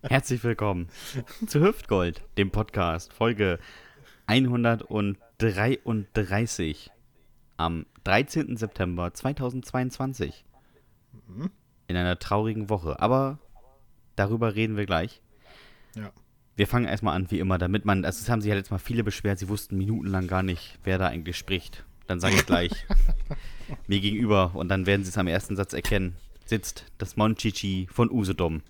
Herzlich willkommen zu Hüftgold, dem Podcast, Folge 133 am 13. September 2022. In einer traurigen Woche, aber darüber reden wir gleich. Ja. Wir fangen erstmal an, wie immer, damit man, also es haben sich ja letztes Mal viele beschwert, sie wussten minutenlang gar nicht, wer da eigentlich spricht. Dann sage ich gleich mir gegenüber und dann werden sie es am ersten Satz erkennen. Sitzt das Monchichi von Usedom.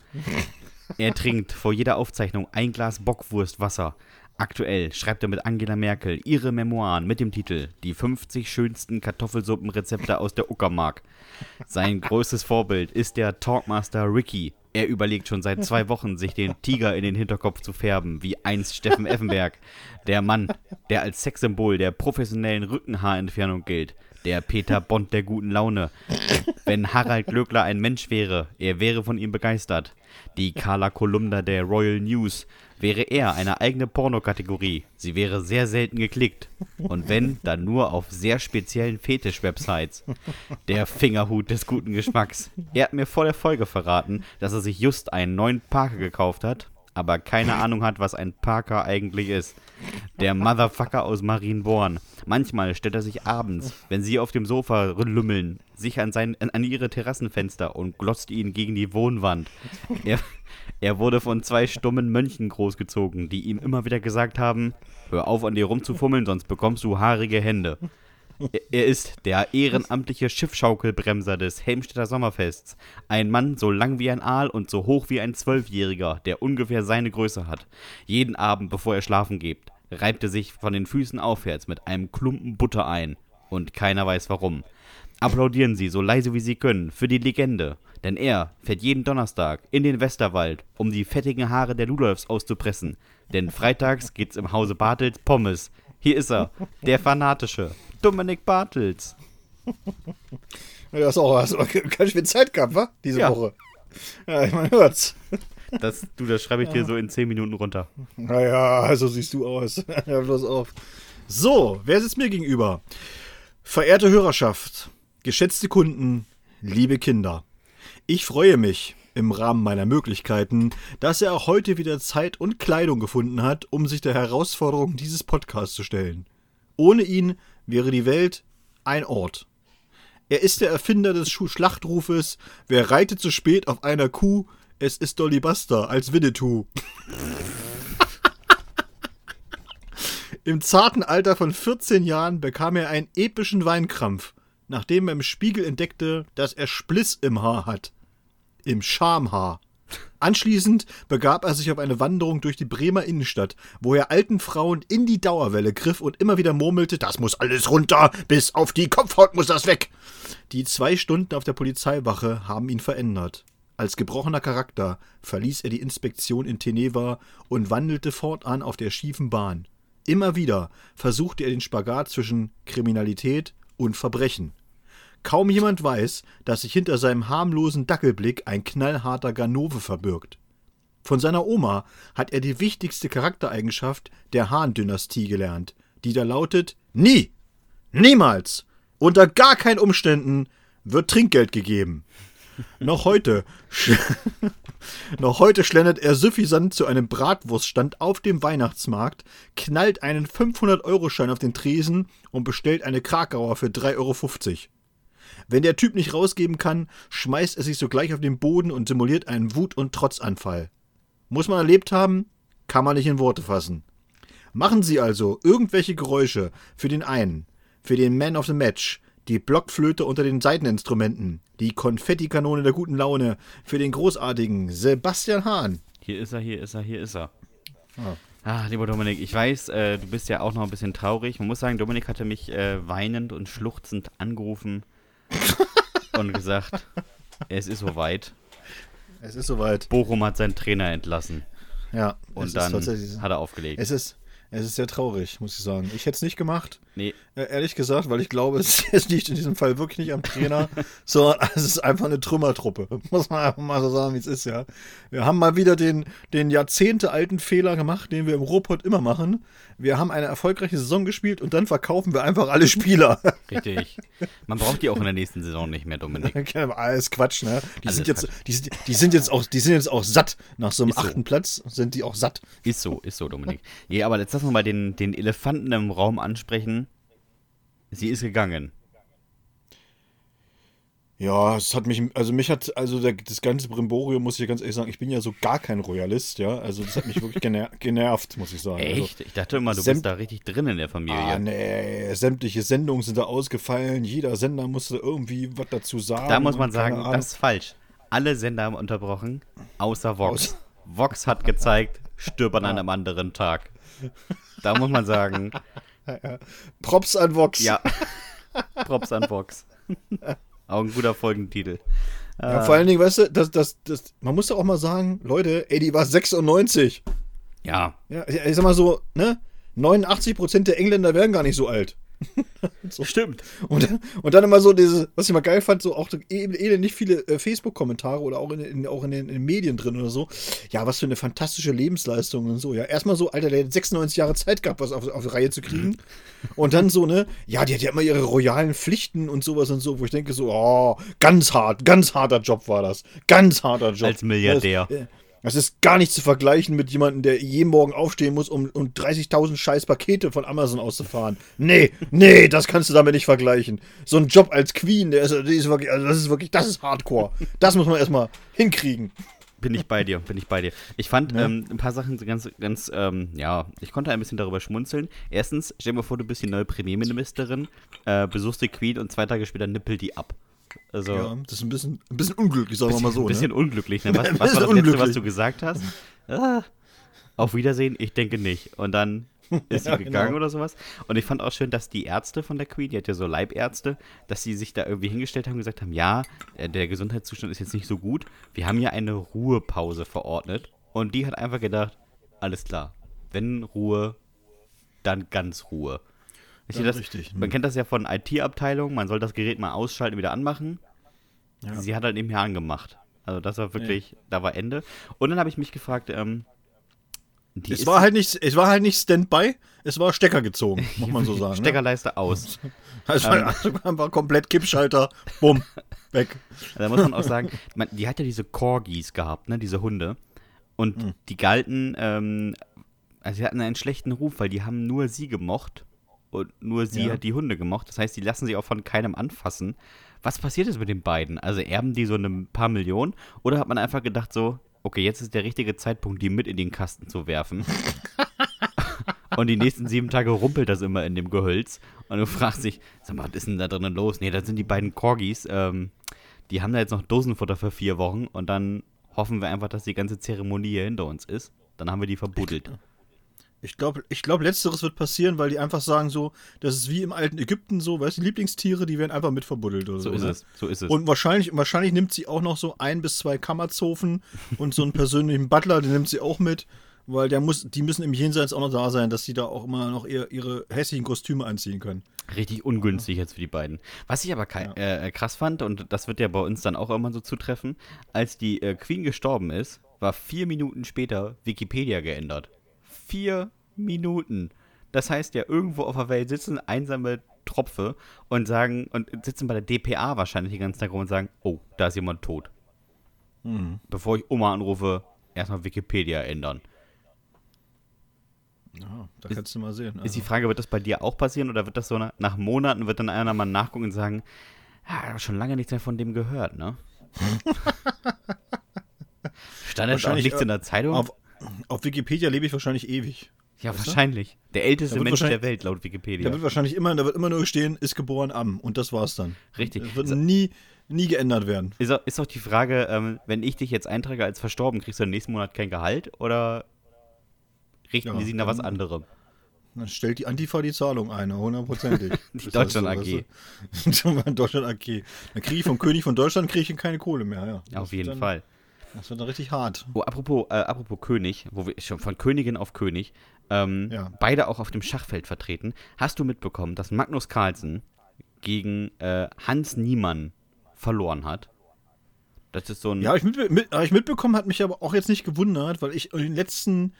Er trinkt vor jeder Aufzeichnung ein Glas Bockwurstwasser. Aktuell schreibt er mit Angela Merkel ihre Memoiren mit dem Titel Die 50 schönsten Kartoffelsuppenrezepte aus der Uckermark. Sein größtes Vorbild ist der Talkmaster Ricky. Er überlegt schon seit zwei Wochen, sich den Tiger in den Hinterkopf zu färben, wie einst Steffen Effenberg. Der Mann, der als Sexsymbol der professionellen Rückenhaarentfernung gilt. Der Peter Bond der guten Laune. Wenn Harald Glöckler ein Mensch wäre, er wäre von ihm begeistert. Die Carla Kolumna der Royal News wäre er eine eigene Pornokategorie. Sie wäre sehr selten geklickt. Und wenn, dann nur auf sehr speziellen Fetisch-Websites. Der Fingerhut des guten Geschmacks. Er hat mir vor der Folge verraten, dass er sich just einen neuen Parker gekauft hat, aber keine Ahnung hat, was ein Parker eigentlich ist. Der Motherfucker aus Marienborn. Manchmal stellt er sich abends, wenn sie auf dem Sofa lümmeln, sich an, sein, an ihre Terrassenfenster und glotzt ihnen gegen die Wohnwand. Er, er wurde von zwei stummen Mönchen großgezogen, die ihm immer wieder gesagt haben, hör auf an dir rumzufummeln, sonst bekommst du haarige Hände. Er- ist der ehrenamtliche Schiffschaukelbremser des Helmstedter Sommerfests. Ein Mann so lang wie ein Aal und so hoch wie ein Zwölfjähriger, der ungefähr seine Größe hat. Jeden Abend, bevor er schlafen geht, reibt er sich von den Füßen aufwärts mit einem Klumpen Butter ein. Und keiner weiß warum. Applaudieren Sie so leise wie Sie können für die Legende. Denn er fährt jeden Donnerstag in den Westerwald, um die fettigen Haare der Ludolfs auszupressen. Denn freitags geht's im Hause Bartels Pommes. Hier ist er, der Fanatische, Dominik Bartels. Ja, Das ist auch ganz schön Zeit gehabt, wa? Diese Ja. Woche. Ja, ich man hört's. Das, du, das schreibe ich dir so in 10 Minuten runter. Naja, so siehst du aus. Hör bloß auf. So, wer sitzt mir gegenüber? Verehrte Hörerschaft, geschätzte Kunden, liebe Kinder. Ich freue mich im Rahmen meiner Möglichkeiten, dass er auch heute wieder Zeit und Kleidung gefunden hat, um sich der Herausforderung dieses Podcasts zu stellen. Ohne ihn wäre die Welt ein Ort. Er ist der Erfinder des Schlachtrufes, wer reitet zu spät auf einer Kuh, es ist Dolly Buster als Winnetou. Im zarten Alter von 14 Jahren bekam er einen epischen Weinkrampf, nachdem er im Spiegel entdeckte, dass er Spliss im Haar hat. Im Schamhaar. Anschließend begab er sich auf eine Wanderung durch die Bremer Innenstadt, wo er alten Frauen in die Dauerwelle griff und immer wieder murmelte, das muss alles runter, bis auf die Kopfhaut muss das weg. Die zwei Stunden auf der Polizeiwache haben ihn verändert. Als gebrochener Charakter verließ er die Inspektion in Teneva und wandelte fortan auf der schiefen Bahn. Immer wieder versuchte er den Spagat zwischen Kriminalität und Verbrechen. Kaum jemand weiß, dass sich hinter seinem harmlosen Dackelblick ein knallharter Ganove verbirgt. Von seiner Oma hat er die wichtigste Charaktereigenschaft der Han-Dynastie gelernt, die da lautet: Nie! Niemals! Unter gar keinen Umständen wird Trinkgeld gegeben. Noch heute, noch heute schlendert er suffisant zu einem Bratwurststand auf dem Weihnachtsmarkt, knallt einen 500-Euro-Schein auf den Tresen und bestellt eine Krakauer für 3,50 Euro. Wenn der Typ nicht rausgeben kann, schmeißt er sich sogleich auf den Boden und simuliert einen Wut- und Trotzanfall. Muss man erlebt haben, kann man nicht in Worte fassen. Machen Sie also irgendwelche Geräusche für den einen, für den Man of the Match, die Blockflöte unter den Saiteninstrumenten, die Konfettikanone der guten Laune, für den großartigen Sebastian Hahn. Hier ist er, hier ist er, hier ist er. Ah, lieber Dominik, ich weiß, äh, du bist ja auch noch ein bisschen traurig. Man muss sagen, Dominik hatte mich äh, weinend und schluchzend angerufen und gesagt, es ist soweit. Es ist soweit. Bochum hat seinen Trainer entlassen. Ja. Und dann hat er aufgelegt. Es ist, Es ist sehr traurig, muss ich sagen. Ich hätte es nicht gemacht. Nee. Äh, ehrlich gesagt, weil ich glaube, es, es liegt in diesem Fall wirklich nicht am Trainer, sondern es ist einfach eine Trümmertruppe. Muss man einfach mal so sagen, wie es ist, ja. Wir haben mal wieder den, den jahrzehntealten Fehler gemacht, den wir im Robot immer machen. Wir haben eine erfolgreiche Saison gespielt und dann verkaufen wir einfach alle Spieler. Richtig. Man braucht die auch in der nächsten Saison nicht mehr, Dominik. Alles Quatsch, ne? Die Alles sind jetzt, Quatsch. die sind, die sind jetzt auch, die sind jetzt auch satt. Nach so einem Ist so. achten Platz sind die auch satt. Ist so, ist so, Dominik. Nee, aber jetzt lass uns mal den, den Elefanten im Raum ansprechen. Sie ist gegangen. Ja, es hat mich, also mich hat, also der, das ganze Brimborium, muss ich ganz ehrlich sagen, ich bin ja so gar kein Royalist, ja. Also das hat mich wirklich gener genervt, muss ich sagen. Echt? Ich dachte immer, du bist da richtig drin in der Familie. Also, ah, nee, sämtliche Sendungen sind da ausgefallen, jeder Sender musste irgendwie was dazu sagen. Da muss man sagen, Ahnung. das ist falsch. Alle Sender haben unterbrochen, außer Vox. Vox hat gezeigt, stirb an einem anderen Tag. Da muss man sagen, Props an Vox. ja, Props an Vox. Auch ein guter Folgentitel. Ja, vor allen Dingen, weißt du, das, das, das, man muss doch auch mal sagen, Leute, ey, die war 96. Ja, Ja, ich sag mal so, ne? 89% der Engländer werden gar nicht so alt. stimmt. Und, und dann immer so diese, was ich mal geil fand, so auch so eh, eh nicht viele äh, Facebook-Kommentare oder auch, in, in, auch in, den, in den Medien drin oder so. Ja, was für eine fantastische Lebensleistung und so. Ja, erstmal so, Alter, der hat 96 Jahre Zeit gehabt, was auf, auf die Reihe zu kriegen. Und dann so, ne, ja, die hat ja immer ihre royalen Pflichten und sowas und so, wo ich denke so, oh, ganz hart, ganz harter Job war das. Ganz harter Job. Als Milliardär. Das, äh, das ist gar nicht zu vergleichen mit jemandem, der jeden Morgen aufstehen muss, um, um 30.000 scheiß Pakete von Amazon auszufahren. Nee, nee, das kannst du damit nicht vergleichen. So ein Job als Queen, der ist, die ist wirklich, also das ist wirklich, das ist Hardcore. Das muss man erstmal hinkriegen. Bin ich bei dir, bin ich bei dir. Ich fand ähm, ein paar Sachen ganz, ganz, ähm, ja, ich konnte ein bisschen darüber schmunzeln. Erstens, stell dir mal vor, du bist die neue Premierministerin, äh, besuchst die Queen und zwei Tage später nippelt die ab. Also, Ja, das ist ein bisschen, ein bisschen unglücklich, sagen wir mal so. ein bisschen ne? unglücklich. Ne? Was, was war das bisschen Letzte, was du gesagt hast? Ah, auf Wiedersehen, ich denke nicht. Und dann ist sie Ja, gegangen genau. oder sowas. Und ich fand auch schön, dass die Ärzte von der Queen, die hat ja so Leibärzte, dass sie sich da irgendwie hingestellt haben und gesagt haben, ja, äh, der Gesundheitszustand ist jetzt nicht so gut. Wir haben ja eine Ruhepause verordnet. Und die hat einfach gedacht, alles klar, wenn Ruhe, dann ganz Ruhe. Ich sehe das, richtig, Man hm. kennt das ja von IT-Abteilungen, man soll das Gerät mal ausschalten, wieder anmachen. Ja. Sie hat halt eben hier angemacht. Also das war wirklich, da war Ende. Und dann habe ich mich gefragt, ähm, Es war halt nicht, es war halt nicht Standby, es war Stecker gezogen, muss man so sagen. Ne? Steckerleiste aus. Also einfach komplett Kippschalter, bumm, weg. Da muss man auch sagen, man, die hat ja diese Corgis gehabt, ne, diese Hunde. Und Hm. die galten, ähm, also sie hatten einen schlechten Ruf, weil die haben nur sie gemocht. Und nur sie Ja. hat die Hunde gemocht. Das heißt, die lassen sich auch von keinem anfassen. Was passiert ist mit den beiden? Also erben die so ein paar Millionen? Oder hat man einfach gedacht so, okay, jetzt ist der richtige Zeitpunkt, die mit in den Kasten zu werfen? Und die nächsten sieben Tage rumpelt das immer in dem Gehölz. Und du fragst dich, sag mal, was ist denn da drinnen los? Nee, das sind die beiden Corgis. Ähm, die haben da jetzt noch Dosenfutter für vier Wochen. Und dann hoffen wir einfach, dass die ganze Zeremonie hier hinter uns ist. Dann haben wir die verbuddelt. Ich glaube, ich glaub, letzteres wird passieren, weil die einfach sagen so, das ist wie im alten Ägypten so, weißt du, Lieblingstiere, die werden einfach mit verbuddelt oder so. So ist ne? es. So ist es. Und wahrscheinlich, wahrscheinlich nimmt sie auch noch so ein bis zwei Kammerzofen und so einen persönlichen Butler, den nimmt sie auch mit, weil der muss, die müssen im Jenseits auch noch da sein, dass sie da auch immer noch ihr, ihre hässlichen Kostüme anziehen können. Richtig ungünstig jetzt für die beiden. Was ich aber kei- äh, krass fand, und das wird ja bei uns dann auch immer so zutreffen, als die äh, Queen gestorben ist, war vier Minuten später Wikipedia geändert. Vier Minuten. Das heißt ja, irgendwo auf der Welt sitzen einsame Tropfe und sagen, und sitzen bei der DPA wahrscheinlich den ganzen Tag rum und sagen, oh, da ist jemand tot. Bevor ich Oma anrufe, erstmal Wikipedia ändern. Ja, da kannst du mal sehen. Ist die Also, Frage, wird das bei dir auch passieren oder wird das so nach, nach Monaten, wird dann einer mal nachgucken und sagen, ja, ich habe schon lange nichts mehr von dem gehört, ne? Stand jetzt auch Wahrscheinlich, nichts äh, in der Zeitung? auf, auf Wikipedia lebe ich wahrscheinlich ewig. Ja, weißt du? wahrscheinlich. Der älteste Da Mensch der Welt, laut Da Wikipedia. wird wahrscheinlich immer, da wird immer nur stehen, ist geboren am und das war's dann. Richtig. Das wird nie, nie geändert werden. Ist auch, ist auch die Frage, ähm, wenn ich dich jetzt eintrage als verstorben, kriegst du im nächsten Monat kein Gehalt oder richten Ja, die sich nach was anderem? Dann stellt die Antifa die Zahlung ein, hundertprozentig. Die Deutschland so, AG. weißt du? Deutschland AG. Dann kriege ich vom König von Deutschland kriege ich keine Kohle mehr, ja. Auf Das jeden dann, Fall. Das wird dann richtig hart. Oh, apropos, äh, apropos König, wo wir schon von Königin auf König, ähm, Ja. beide auch auf dem Schachfeld vertreten. Hast du mitbekommen, dass Magnus Carlsen gegen äh, Hans Niemann verloren hat? Das ist so ein. Ja, ich, mit, mit, ich mitbekommen, hat mich aber auch jetzt nicht gewundert, weil ich in den letzten,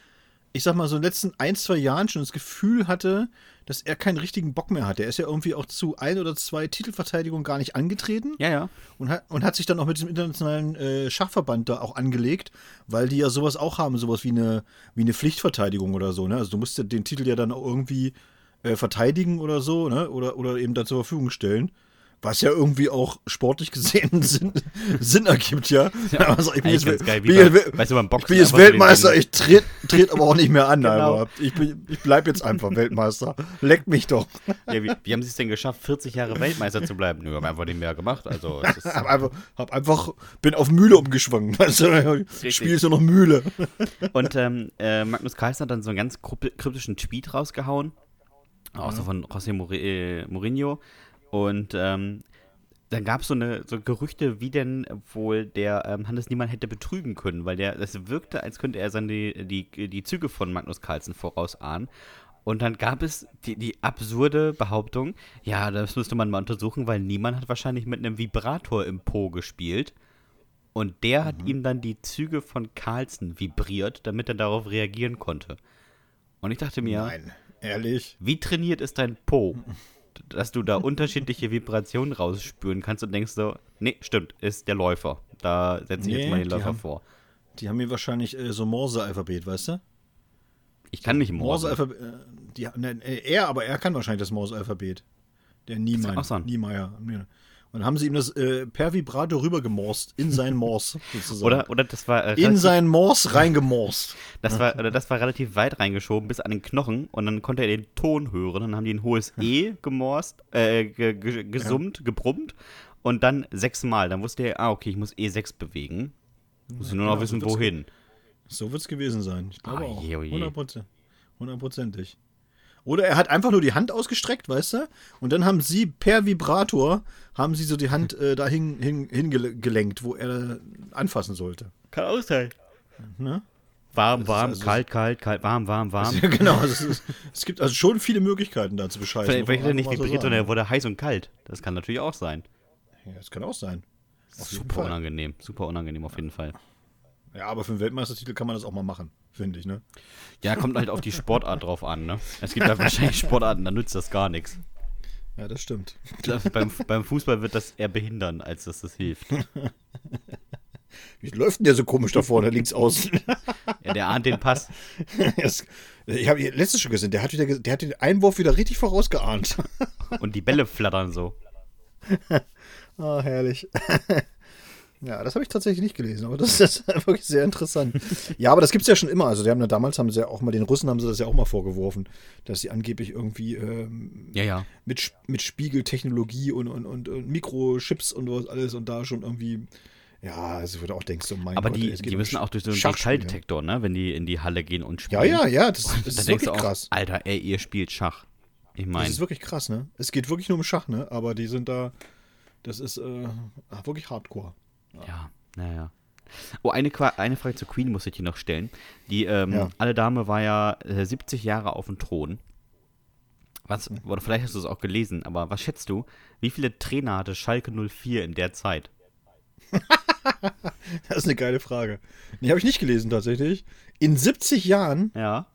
ich sag mal so in den letzten ein, zwei Jahren schon das Gefühl hatte, dass er keinen richtigen Bock mehr hat. Er ist ja irgendwie auch zu ein oder zwei Titelverteidigungen gar nicht angetreten ja, ja. und hat, und hat sich dann auch mit diesem internationalen äh, Schachverband da auch angelegt, weil die ja sowas auch haben, sowas wie eine, wie eine Pflichtverteidigung oder so. Ne? Also du musst ja den Titel ja dann auch irgendwie äh, verteidigen oder so, ne? oder, oder eben da zur Verfügung stellen. Was ja irgendwie auch sportlich gesehen Sinn, Sinn ergibt, ja. Also, ich bin jetzt, geil, wie bin bei- jetzt, weißt du, beim ich Boxen bin jetzt Weltmeister, ich trete tret aber auch nicht mehr an, Genau. aber ich, bin, ich bleib jetzt einfach Weltmeister. Leckt mich doch. Ja, wie, wie haben sie es denn geschafft, 40 Jahre Weltmeister zu bleiben? Nö, haben einfach nicht mehr gemacht. Also, ist, Hab einfach, hab einfach, bin auf Mühle umgeschwungen. Also, spielst du noch Mühle. Und ähm, äh, Magnus Carlsen hat dann so einen ganz kryp- kryptischen Tweet rausgehauen. Auch so von José Mourinho. Und ähm, dann gab so es so Gerüchte, wie denn wohl der ähm, Hannes Niemann hätte betrügen können, weil der, das wirkte, als könnte er seine, die, die, die Züge von Magnus Carlsen vorausahnen. Und dann gab es die, die absurde Behauptung, ja, das müsste man mal untersuchen, weil Niemann hat wahrscheinlich mit einem Vibrator im Po gespielt. Und der hat ihm dann die Züge von Carlsen vibriert, damit er darauf reagieren konnte. Und ich dachte mir, Nein, ehrlich. wie trainiert ist dein Po, dass du da unterschiedliche Vibrationen rausspüren kannst und denkst so, nee, stimmt, ist der Läufer. Da setze ich jetzt Nee, mal den die Läufer haben- vor. Die haben mir wahrscheinlich äh, so Morse-Alphabet, weißt du? Ich kann nicht Morse. Morse-Alphabet. Äh, die- ne, äh, er, aber er kann wahrscheinlich das Morse-Alphabet. Der Niemeyer. Niemeyer. Und dann haben sie ihm das äh, per Vibrato rübergemorst in sein Morse sozusagen. Oder, oder das war äh, in sein Morse reingemorst. Das war, oder das war relativ weit reingeschoben bis an den Knochen und dann konnte er den Ton hören. Dann haben die ein hohes E gemorst, äh, ge, ge, gesummt, gebrummt und dann sechsmal. Dann wusste er, ah, okay, ich muss E6 bewegen. Muss ich nur noch wissen, wohin. So wird es gewesen sein. Ich glaube Ah, auch. je, oh je. 100%. Hundertprozentig. Oder er hat einfach nur die Hand ausgestreckt, weißt du? Und dann haben sie per Vibrator, haben sie so die Hand äh, dahin hin, hingelenkt, wo er anfassen sollte. Kann auch sein. Ne? Warm, warm, also- kalt, kalt, kalt, warm, warm, warm. Ja, genau. Es, ist, es gibt also schon viele Möglichkeiten da zu bescheißen. Vielleicht, vielleicht hat er nicht vibriert, sondern er wurde heiß und kalt. Das kann natürlich auch sein. Ja, das kann auch sein. Auf Super unangenehm. Super unangenehm auf jeden Fall. Ja, aber für einen Weltmeistertitel kann man das auch mal machen, finde ich, ne? Ja, kommt halt auf die Sportart drauf an, ne? Es gibt halt wahrscheinlich Sportarten, da nützt das gar nichts. Ja, das stimmt. Beim, beim Fußball wird das eher behindern, als dass das hilft. Wie läuft denn der so komisch da vorne links außen? Ja, der ahnt den Pass. Ich habe letztes schon gesehen, der hat, wieder, der hat den Einwurf wieder richtig vorausgeahnt. Und die Bälle flattern so. Ah, herrlich. Ja, das habe ich tatsächlich nicht gelesen, aber das ist wirklich sehr interessant. Ja, aber das gibt es ja schon immer. Also, die haben ja damals haben sie ja auch mal, den Russen haben sie das ja auch mal vorgeworfen, dass sie angeblich irgendwie ähm, Ja, ja. mit, mit Spiegeltechnologie und, und, und, und Mikrochips und was alles und da schon irgendwie. Ja, also wo du auch denkst, so mein Aber Gott, die, die müssen auch durch so einen Schalldetektor, ne? Wenn die in die Halle gehen und Ja, spielen. ja, ja, das, das Da ist denkst wirklich auch, krass. Alter, ey, ihr spielt Schach. Ich Das meine, ist wirklich krass, ne? Es geht wirklich nur um Schach, ne? Aber die sind da, das ist äh, wirklich hardcore. Ja, naja. Oh, eine, eine Frage zu Queen muss ich dir noch stellen. Die ähm, Ja. alte Dame war ja äh, 70 Jahre auf dem Thron. Was, oder vielleicht hast du es auch gelesen, aber was schätzt du, wie viele Trainer hatte Schalke 04 in der Zeit? Das ist eine geile Frage. Die habe ich nicht gelesen tatsächlich. In 70 Jahren, Ja.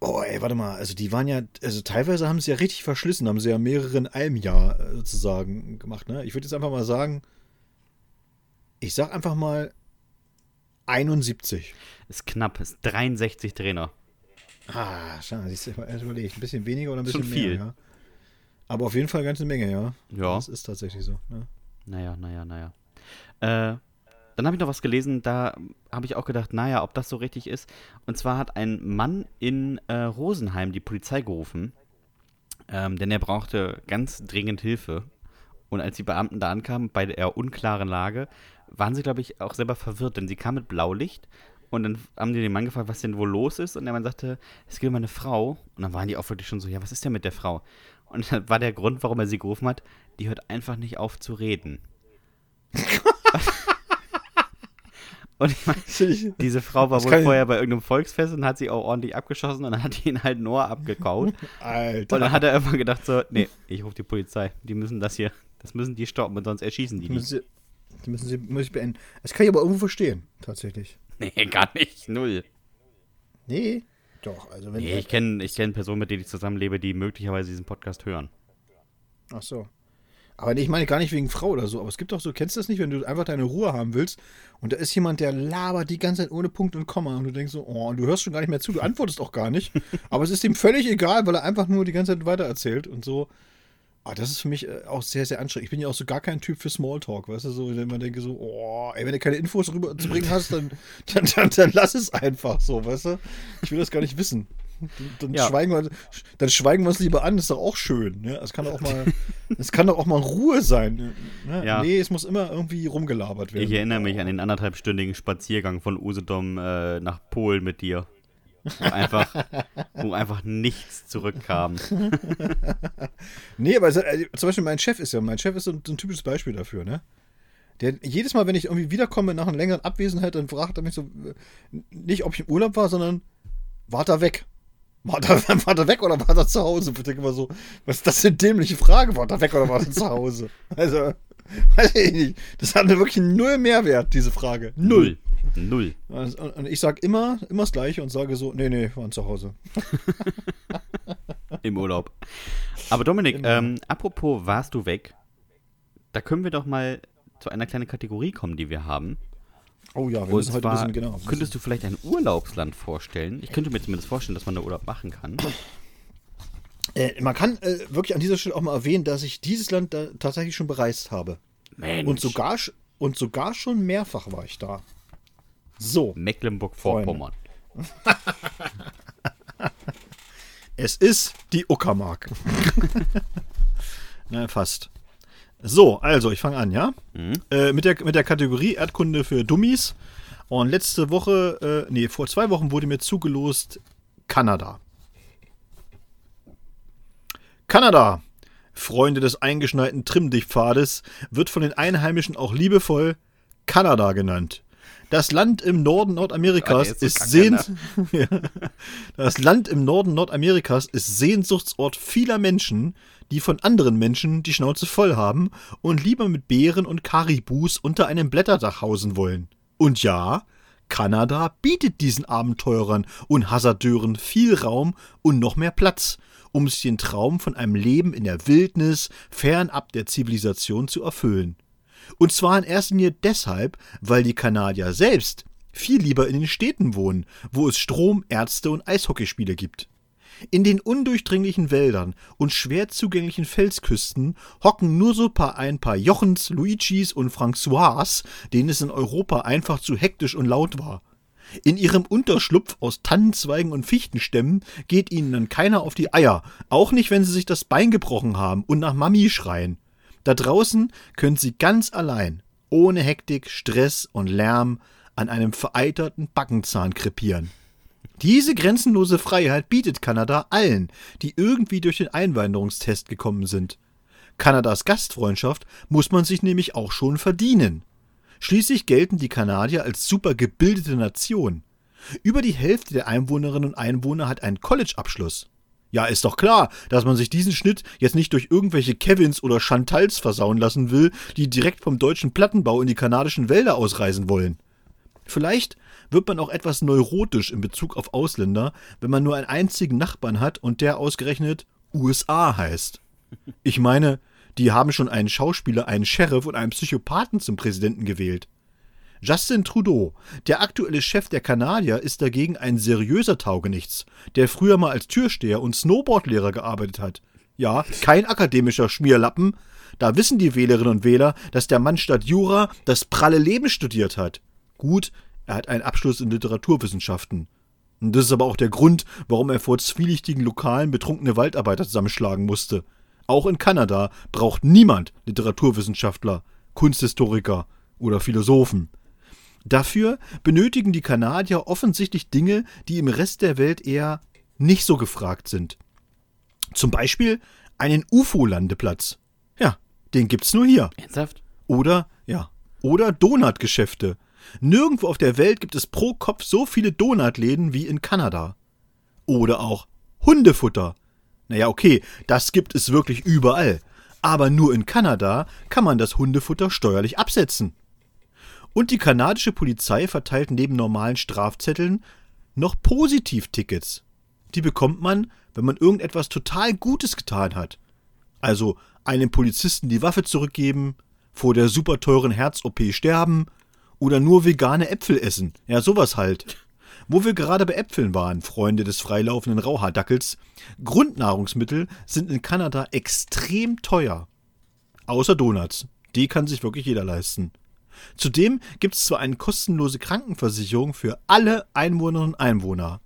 oh ey, warte mal, also die waren ja, also teilweise haben sie ja richtig verschlissen, haben sie ja mehrere in einem Jahr äh, sozusagen gemacht, ne? Ich würde jetzt einfach mal sagen, ich sag einfach mal 71. Ist knapp, ist 63 Trainer. Ah, schade, siehst du, erst überlegt, ein bisschen weniger oder ein Schon bisschen viel. mehr, ja. Aber auf jeden Fall eine ganze Menge, ja. Ja. Das ist tatsächlich so, ne? Naja, naja, naja. Äh, dann habe ich noch was gelesen, da habe ich auch gedacht, naja, ob das so richtig ist. Und zwar hat ein Mann in äh, Rosenheim die Polizei gerufen, ähm, denn er brauchte ganz dringend Hilfe. Und als die Beamten da ankamen, bei der unklaren Lage, waren sie, glaube ich, auch selber verwirrt, denn sie kam mit Blaulicht und dann haben die den Mann gefragt, was denn wohl los ist. Und der Mann sagte, es geht um eine Frau. Und dann waren die auch wirklich schon so, ja, was ist denn mit der Frau? Und dann war der Grund, warum er sie gerufen hat, die hört einfach nicht auf zu reden. Und ich meine, diese Frau war wohl vorher bei irgendeinem Volksfest und hat sich auch ordentlich abgeschossen und dann hat ihn halt Noah abgekaut. Alter. Und dann hat er einfach gedacht so, nee, ich rufe die Polizei. Die müssen das hier, das müssen die stoppen und sonst erschießen die die. Die müssen sie, müssen sie beenden. Das kann ich aber irgendwo verstehen, tatsächlich. Nee, gar nicht. Null. Nee, doch. Also wenn nee, ich kenne ich kenn Personen, mit denen ich zusammenlebe, die möglicherweise diesen Podcast hören. Ach so. Aber nee, ich meine gar nicht wegen Frau oder so, aber es gibt doch so, kennst du das nicht, wenn du einfach deine Ruhe haben willst und da ist jemand, der labert die ganze Zeit ohne Punkt und Komma und du denkst so, oh, und du hörst schon gar nicht mehr zu, du antwortest auch gar nicht, aber es ist ihm völlig egal, weil er einfach nur die ganze Zeit weitererzählt und so. Ah, das ist für mich äh, auch sehr, sehr anstrengend. Ich bin ja auch so gar kein Typ für Smalltalk, weißt du, so, wenn man denke so, oh, ey, wenn du keine Infos rüber zu bringen hast, dann, dann, dann, dann lass es einfach so, weißt du. Ich will das gar nicht wissen. Dann, ja. schweigen wir, dann schweigen wir uns lieber an, ist doch auch schön. Ne? Es kann doch auch mal, es kann doch auch mal Ruhe sein. Ne? Ja. Nee, es muss immer irgendwie rumgelabert werden. Ich erinnere mich an den anderthalbstündigen Spaziergang von Usedom äh, nach Polen mit dir. Wo einfach, wo einfach nichts zurückkam. nee, aber also, zum Beispiel mein Chef ist ja, mein Chef ist so ein, so ein typisches Beispiel dafür, ne? Der, jedes Mal, wenn ich irgendwie wiederkomme nach einer längeren Abwesenheit, dann fragt er mich so, nicht ob ich im Urlaub war, sondern war da weg? War da, war er weg oder war er zu Hause? Ich denke immer so, was ist das für eine dämliche Frage? War er weg oder war er zu Hause? Also, weiß ich nicht. Das hat wirklich null Mehrwert, diese Frage. Null. Null. Und ich sage immer, immer das Gleiche und sage so, nee, nee, waren zu Hause. Im Urlaub. Aber Dominik, genau. ähm, apropos warst du weg, da können wir doch mal zu einer kleinen Kategorie kommen, die wir haben. Oh ja, wir müssen heute ein bisschen genau. Könntest du vielleicht ein Urlaubsland vorstellen? Ich könnte mir zumindest vorstellen, dass man da Urlaub machen kann. Äh, man kann äh, wirklich an dieser Stelle auch mal erwähnen, dass ich dieses Land tatsächlich schon bereist habe. Mensch. Und sogar, und sogar schon mehrfach war ich da. So. Mecklenburg-Vorpommern. es ist die Uckermark. Na, fast. So, also, ich fange an, ja? Mhm. Äh, mit, der, mit der Kategorie Erdkunde für Dummies. Und letzte Woche, äh, nee, vor zwei Wochen wurde mir zugelost Kanada. Kanada, Freunde des eingeschneiten Trimmdichtpfades, wird von den Einheimischen auch liebevoll Kanada genannt. Das Land im Norden Nordamerikas oh, ist, ist Sehn Das Land im Norden Nordamerikas ist Sehnsuchtsort vieler Menschen, die von anderen Menschen die Schnauze voll haben und lieber mit Bären und Karibus unter einem Blätterdach hausen wollen. Und ja, Kanada bietet diesen Abenteurern und Hasardeuren viel Raum und noch mehr Platz, um sich den Traum von einem Leben in der Wildnis fernab der Zivilisation zu erfüllen. Und zwar in erster Linie deshalb, weil die Kanadier selbst viel lieber in den Städten wohnen, wo es Strom, Ärzte und Eishockeyspiele gibt. In den undurchdringlichen Wäldern und schwer zugänglichen Felsküsten hocken nur so ein paar Jochens, Luigis und François, denen es in Europa einfach zu hektisch und laut war. In ihrem Unterschlupf aus Tannenzweigen und Fichtenstämmen geht ihnen dann keiner auf die Eier, auch nicht, wenn sie sich das Bein gebrochen haben und nach Mami schreien. Da draußen können Sie ganz allein, ohne Hektik, Stress und Lärm, an einem vereiterten Backenzahn krepieren. Diese grenzenlose Freiheit bietet Kanada allen, die irgendwie durch den Einwanderungstest gekommen sind. Kanadas Gastfreundschaft muss man sich nämlich auch schon verdienen. Schließlich gelten die Kanadier als super gebildete Nation. Über die Hälfte der Einwohnerinnen und Einwohner hat einen College-Abschluss. Ja, ist doch klar, dass man sich diesen Schnitt jetzt nicht durch irgendwelche Kevins oder Chantals versauen lassen will, die direkt vom deutschen Plattenbau in die kanadischen Wälder ausreisen wollen. Vielleicht wird man auch etwas neurotisch in Bezug auf Ausländer, wenn man nur einen einzigen Nachbarn hat und der ausgerechnet USA heißt. Ich meine, die haben schon einen Schauspieler, einen Sheriff und einen Psychopathen zum Präsidenten gewählt. Justin Trudeau, der aktuelle Chef der Kanadier, ist dagegen ein seriöser Taugenichts, der früher mal als Türsteher und Snowboardlehrer gearbeitet hat. Ja, kein akademischer Schmierlappen. Da wissen die Wählerinnen und Wähler, dass der Mann statt Jura das pralle Leben studiert hat. Gut, er hat einen Abschluss in Literaturwissenschaften. Und das ist aber auch der Grund, warum er vor zwielichtigen Lokalen betrunkene Waldarbeiter zusammenschlagen musste. Auch in Kanada braucht niemand Literaturwissenschaftler, Kunsthistoriker oder Philosophen. Dafür benötigen die Kanadier offensichtlich Dinge, die im Rest der Welt eher nicht so gefragt sind. Zum Beispiel einen UFO-Landeplatz. Ja, den gibt's nur hier. Ernsthaft? Oder, ja, oder Donutgeschäfte. Nirgendwo auf der Welt gibt es pro Kopf so viele Donutläden wie in Kanada. Oder auch Hundefutter. Naja, okay, das gibt es wirklich überall. Aber nur in Kanada kann man das Hundefutter steuerlich absetzen. Und die kanadische Polizei verteilt neben normalen Strafzetteln noch Positivtickets. Die bekommt man, wenn man irgendetwas total Gutes getan hat. Also einem Polizisten die Waffe zurückgeben, vor der super teuren Herz-OP sterben oder nur vegane Äpfel essen. Ja, sowas halt. Wo wir gerade bei Äpfeln waren, Freunde des freilaufenden Rauhaardackels, Grundnahrungsmittel sind in Kanada extrem teuer. Außer Donuts. Die kann sich wirklich jeder leisten. Zudem gibt es zwar eine kostenlose Krankenversicherung für alle Einwohnerinnen und Einwohner,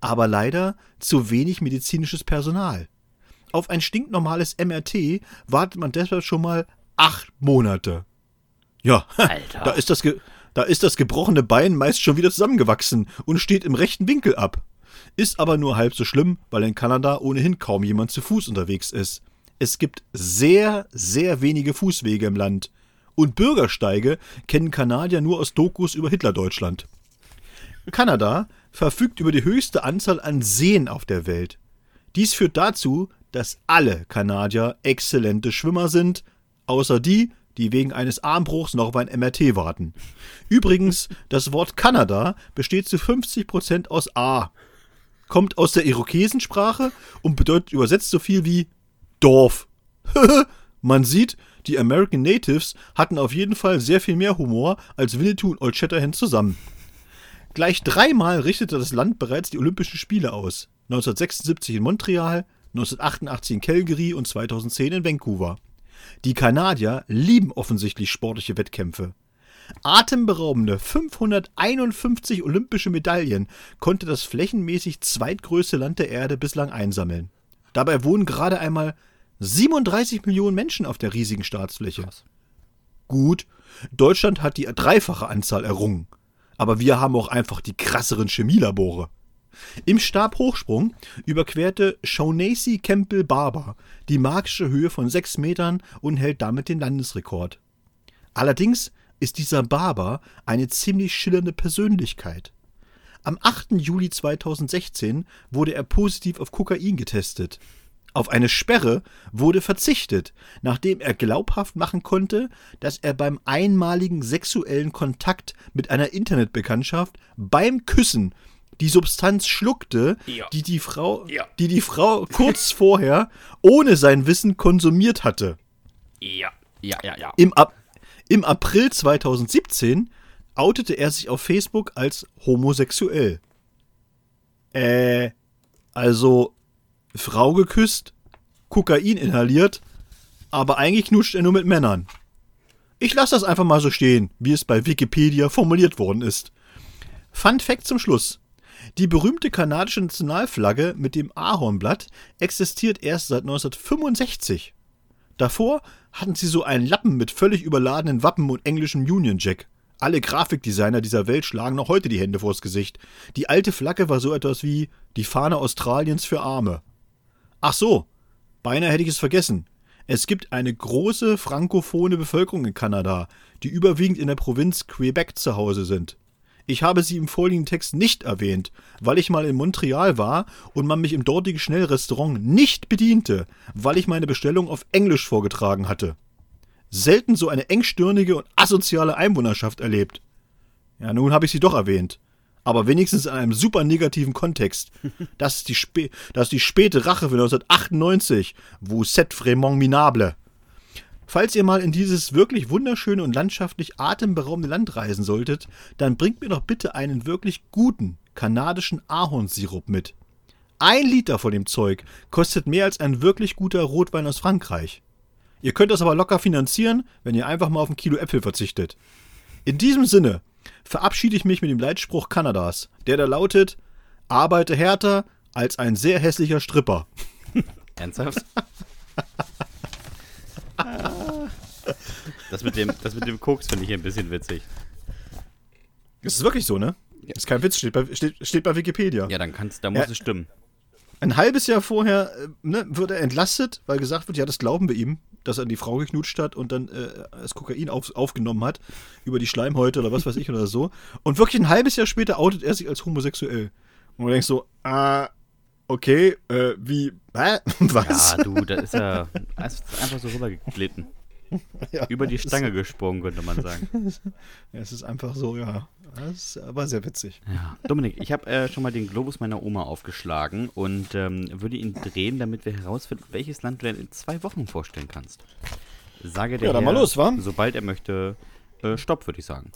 aber leider zu wenig medizinisches Personal. Auf ein stinknormales MRT wartet man deshalb schon mal acht Monate. Ja, Alter. da ist das, da ist das gebrochene Bein meist schon wieder zusammengewachsen und steht im rechten Winkel ab. Ist aber nur halb so schlimm, weil in Kanada ohnehin kaum jemand zu Fuß unterwegs ist. Es gibt sehr, sehr wenige Fußwege im Land. Und Bürgersteige kennen Kanadier nur aus Dokus über Hitlerdeutschland. Kanada verfügt über die höchste Anzahl an Seen auf der Welt. Dies führt dazu, dass alle Kanadier exzellente Schwimmer sind, außer die, die wegen eines Armbruchs noch auf ein MRT warten. Übrigens, das Wort Kanada besteht zu 50% aus A, kommt aus der Irokesensprache und bedeutet übersetzt so viel wie Dorf. Man sieht, die American Natives hatten auf jeden Fall sehr viel mehr Humor als Winnetou und Old Shatterhand zusammen. Gleich dreimal richtete das Land bereits die Olympischen Spiele aus. 1976 in Montreal, 1988 in Calgary und 2010 in Vancouver. Die Kanadier lieben offensichtlich sportliche Wettkämpfe. Atemberaubende 551 olympische Medaillen konnte das flächenmäßig zweitgrößte Land der Erde bislang einsammeln. Dabei wohnen gerade einmal 37 Millionen Menschen auf der riesigen Staatsfläche. Gut, Deutschland hat die dreifache Anzahl errungen. Aber wir haben auch einfach die krasseren Chemielabore. Im Stabhochsprung überquerte Shaughnessy Campbell Barber die magische Höhe von 6 Metern und hält damit den Landesrekord. Allerdings ist dieser Barber eine ziemlich schillernde Persönlichkeit. Am 8. Juli 2016 wurde er positiv auf Kokain getestet. Auf eine Sperre wurde verzichtet, nachdem er glaubhaft machen konnte, dass er beim einmaligen sexuellen Kontakt mit einer Internetbekanntschaft beim Küssen die Substanz schluckte, Ja. die die Frau, Ja. die die Frau kurz vorher ohne sein Wissen konsumiert hatte. Ja. Ja, ja, ja. Im, Ap Im April 2017 outete er sich auf Facebook als homosexuell. Äh, also Frau geküsst, Kokain inhaliert, aber eigentlich knutscht er nur mit Männern. Ich lasse das einfach mal so stehen, wie es bei Wikipedia formuliert worden ist. Fun Fact zum Schluss. Die berühmte kanadische Nationalflagge mit dem Ahornblatt existiert erst seit 1965. Davor hatten sie so einen Lappen mit völlig überladenen Wappen und englischem Union Jack. Alle Grafikdesigner dieser Welt schlagen noch heute die Hände vors Gesicht. Die alte Flagge war so etwas wie die Fahne Australiens für Arme. Ach so, beinahe hätte ich es vergessen. Es gibt eine große frankophone Bevölkerung in Kanada, die überwiegend in der Provinz Quebec zu Hause sind. Ich habe sie im vorliegenden Text nicht erwähnt, weil ich mal in Montreal war und man mich im dortigen Schnellrestaurant nicht bediente, weil ich meine Bestellung auf Englisch vorgetragen hatte. Selten so eine engstirnige und asoziale Einwohnerschaft erlebt. Ja, nun habe ich sie doch erwähnt. Aber wenigstens in einem super negativen Kontext. Das ist die, spä das ist die späte Rache für 1998. Vous êtes vraiment minable. Falls ihr mal in dieses wirklich wunderschöne und landschaftlich atemberaubende Land reisen solltet, dann bringt mir doch bitte einen wirklich guten kanadischen Ahornsirup mit. Ein Liter von dem Zeug kostet mehr als ein wirklich guter Rotwein aus Frankreich. Ihr könnt das aber locker finanzieren, wenn ihr einfach mal auf ein Kilo Äpfel verzichtet. In diesem Sinne verabschiede ich mich mit dem Leitspruch Kanadas, der da lautet: Arbeite härter als ein sehr hässlicher Stripper. Ernsthaft? das, mit dem, das mit dem Koks finde ich ein bisschen witzig. Das ist wirklich so, ne? Ist kein Witz, steht bei, steht, steht bei Wikipedia. Ja, dann kannst, da muss Ja. es stimmen. Ein halbes Jahr vorher äh, ne, wird er entlastet, weil gesagt wird, ja, das glauben wir ihm, dass er die Frau geknutscht hat und dann äh, das Kokain auf, aufgenommen hat über die Schleimhäute oder was weiß ich oder so. Und wirklich ein halbes Jahr später outet er sich als homosexuell. Und du denkst so, ah, okay, äh, wie, hä? was? Ja, du, da ist er einfach so rübergeglitten. Ja, Über die Stange gesprungen, könnte man sagen. Ja, es ist einfach so, ja. Das ist aber sehr witzig. Ja. Dominik, ich habe äh, schon mal den Globus meiner Oma aufgeschlagen und ähm, würde ihn drehen, damit wir herausfinden, welches Land du denn in zwei Wochen vorstellen kannst. Sage der Ja, dann Herr, mal los, wa? Sobald er möchte, äh, Stopp, würde ich sagen.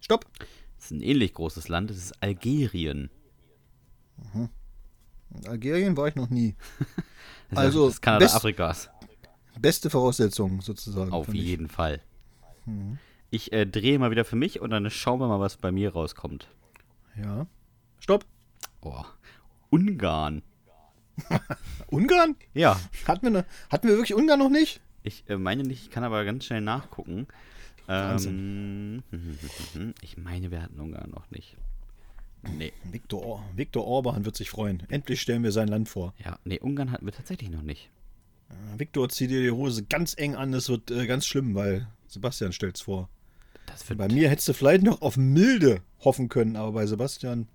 Stopp. Es ist ein ähnlich großes Land, es ist Algerien. In Algerien war ich noch nie. Das ist Also, das Kanada Afrikas. Beste Voraussetzungen sozusagen. Auf finde ich. jeden Fall. Ich äh, drehe mal wieder für mich und dann schauen wir mal, was bei mir rauskommt. Ja. Stopp. Oh, Ungarn. Ungarn? Ja, Hatten wir, ne, hatten wir wirklich Ungarn noch nicht? ich äh, meine nicht, ich kann aber ganz schnell nachgucken. Ähm, ich meine, wir hatten Ungarn noch nicht. Nee, Viktor, Or Viktor Orban wird sich freuen. Endlich stellen wir sein Land vor. ja, nee, Ungarn hatten wir tatsächlich noch nicht. Äh, Viktor zieht dir die Hose ganz eng an. Das wird äh, ganz schlimm, weil Sebastian stellt's vor. Bei mir hättest du vielleicht noch auf Milde hoffen können, aber bei Sebastian,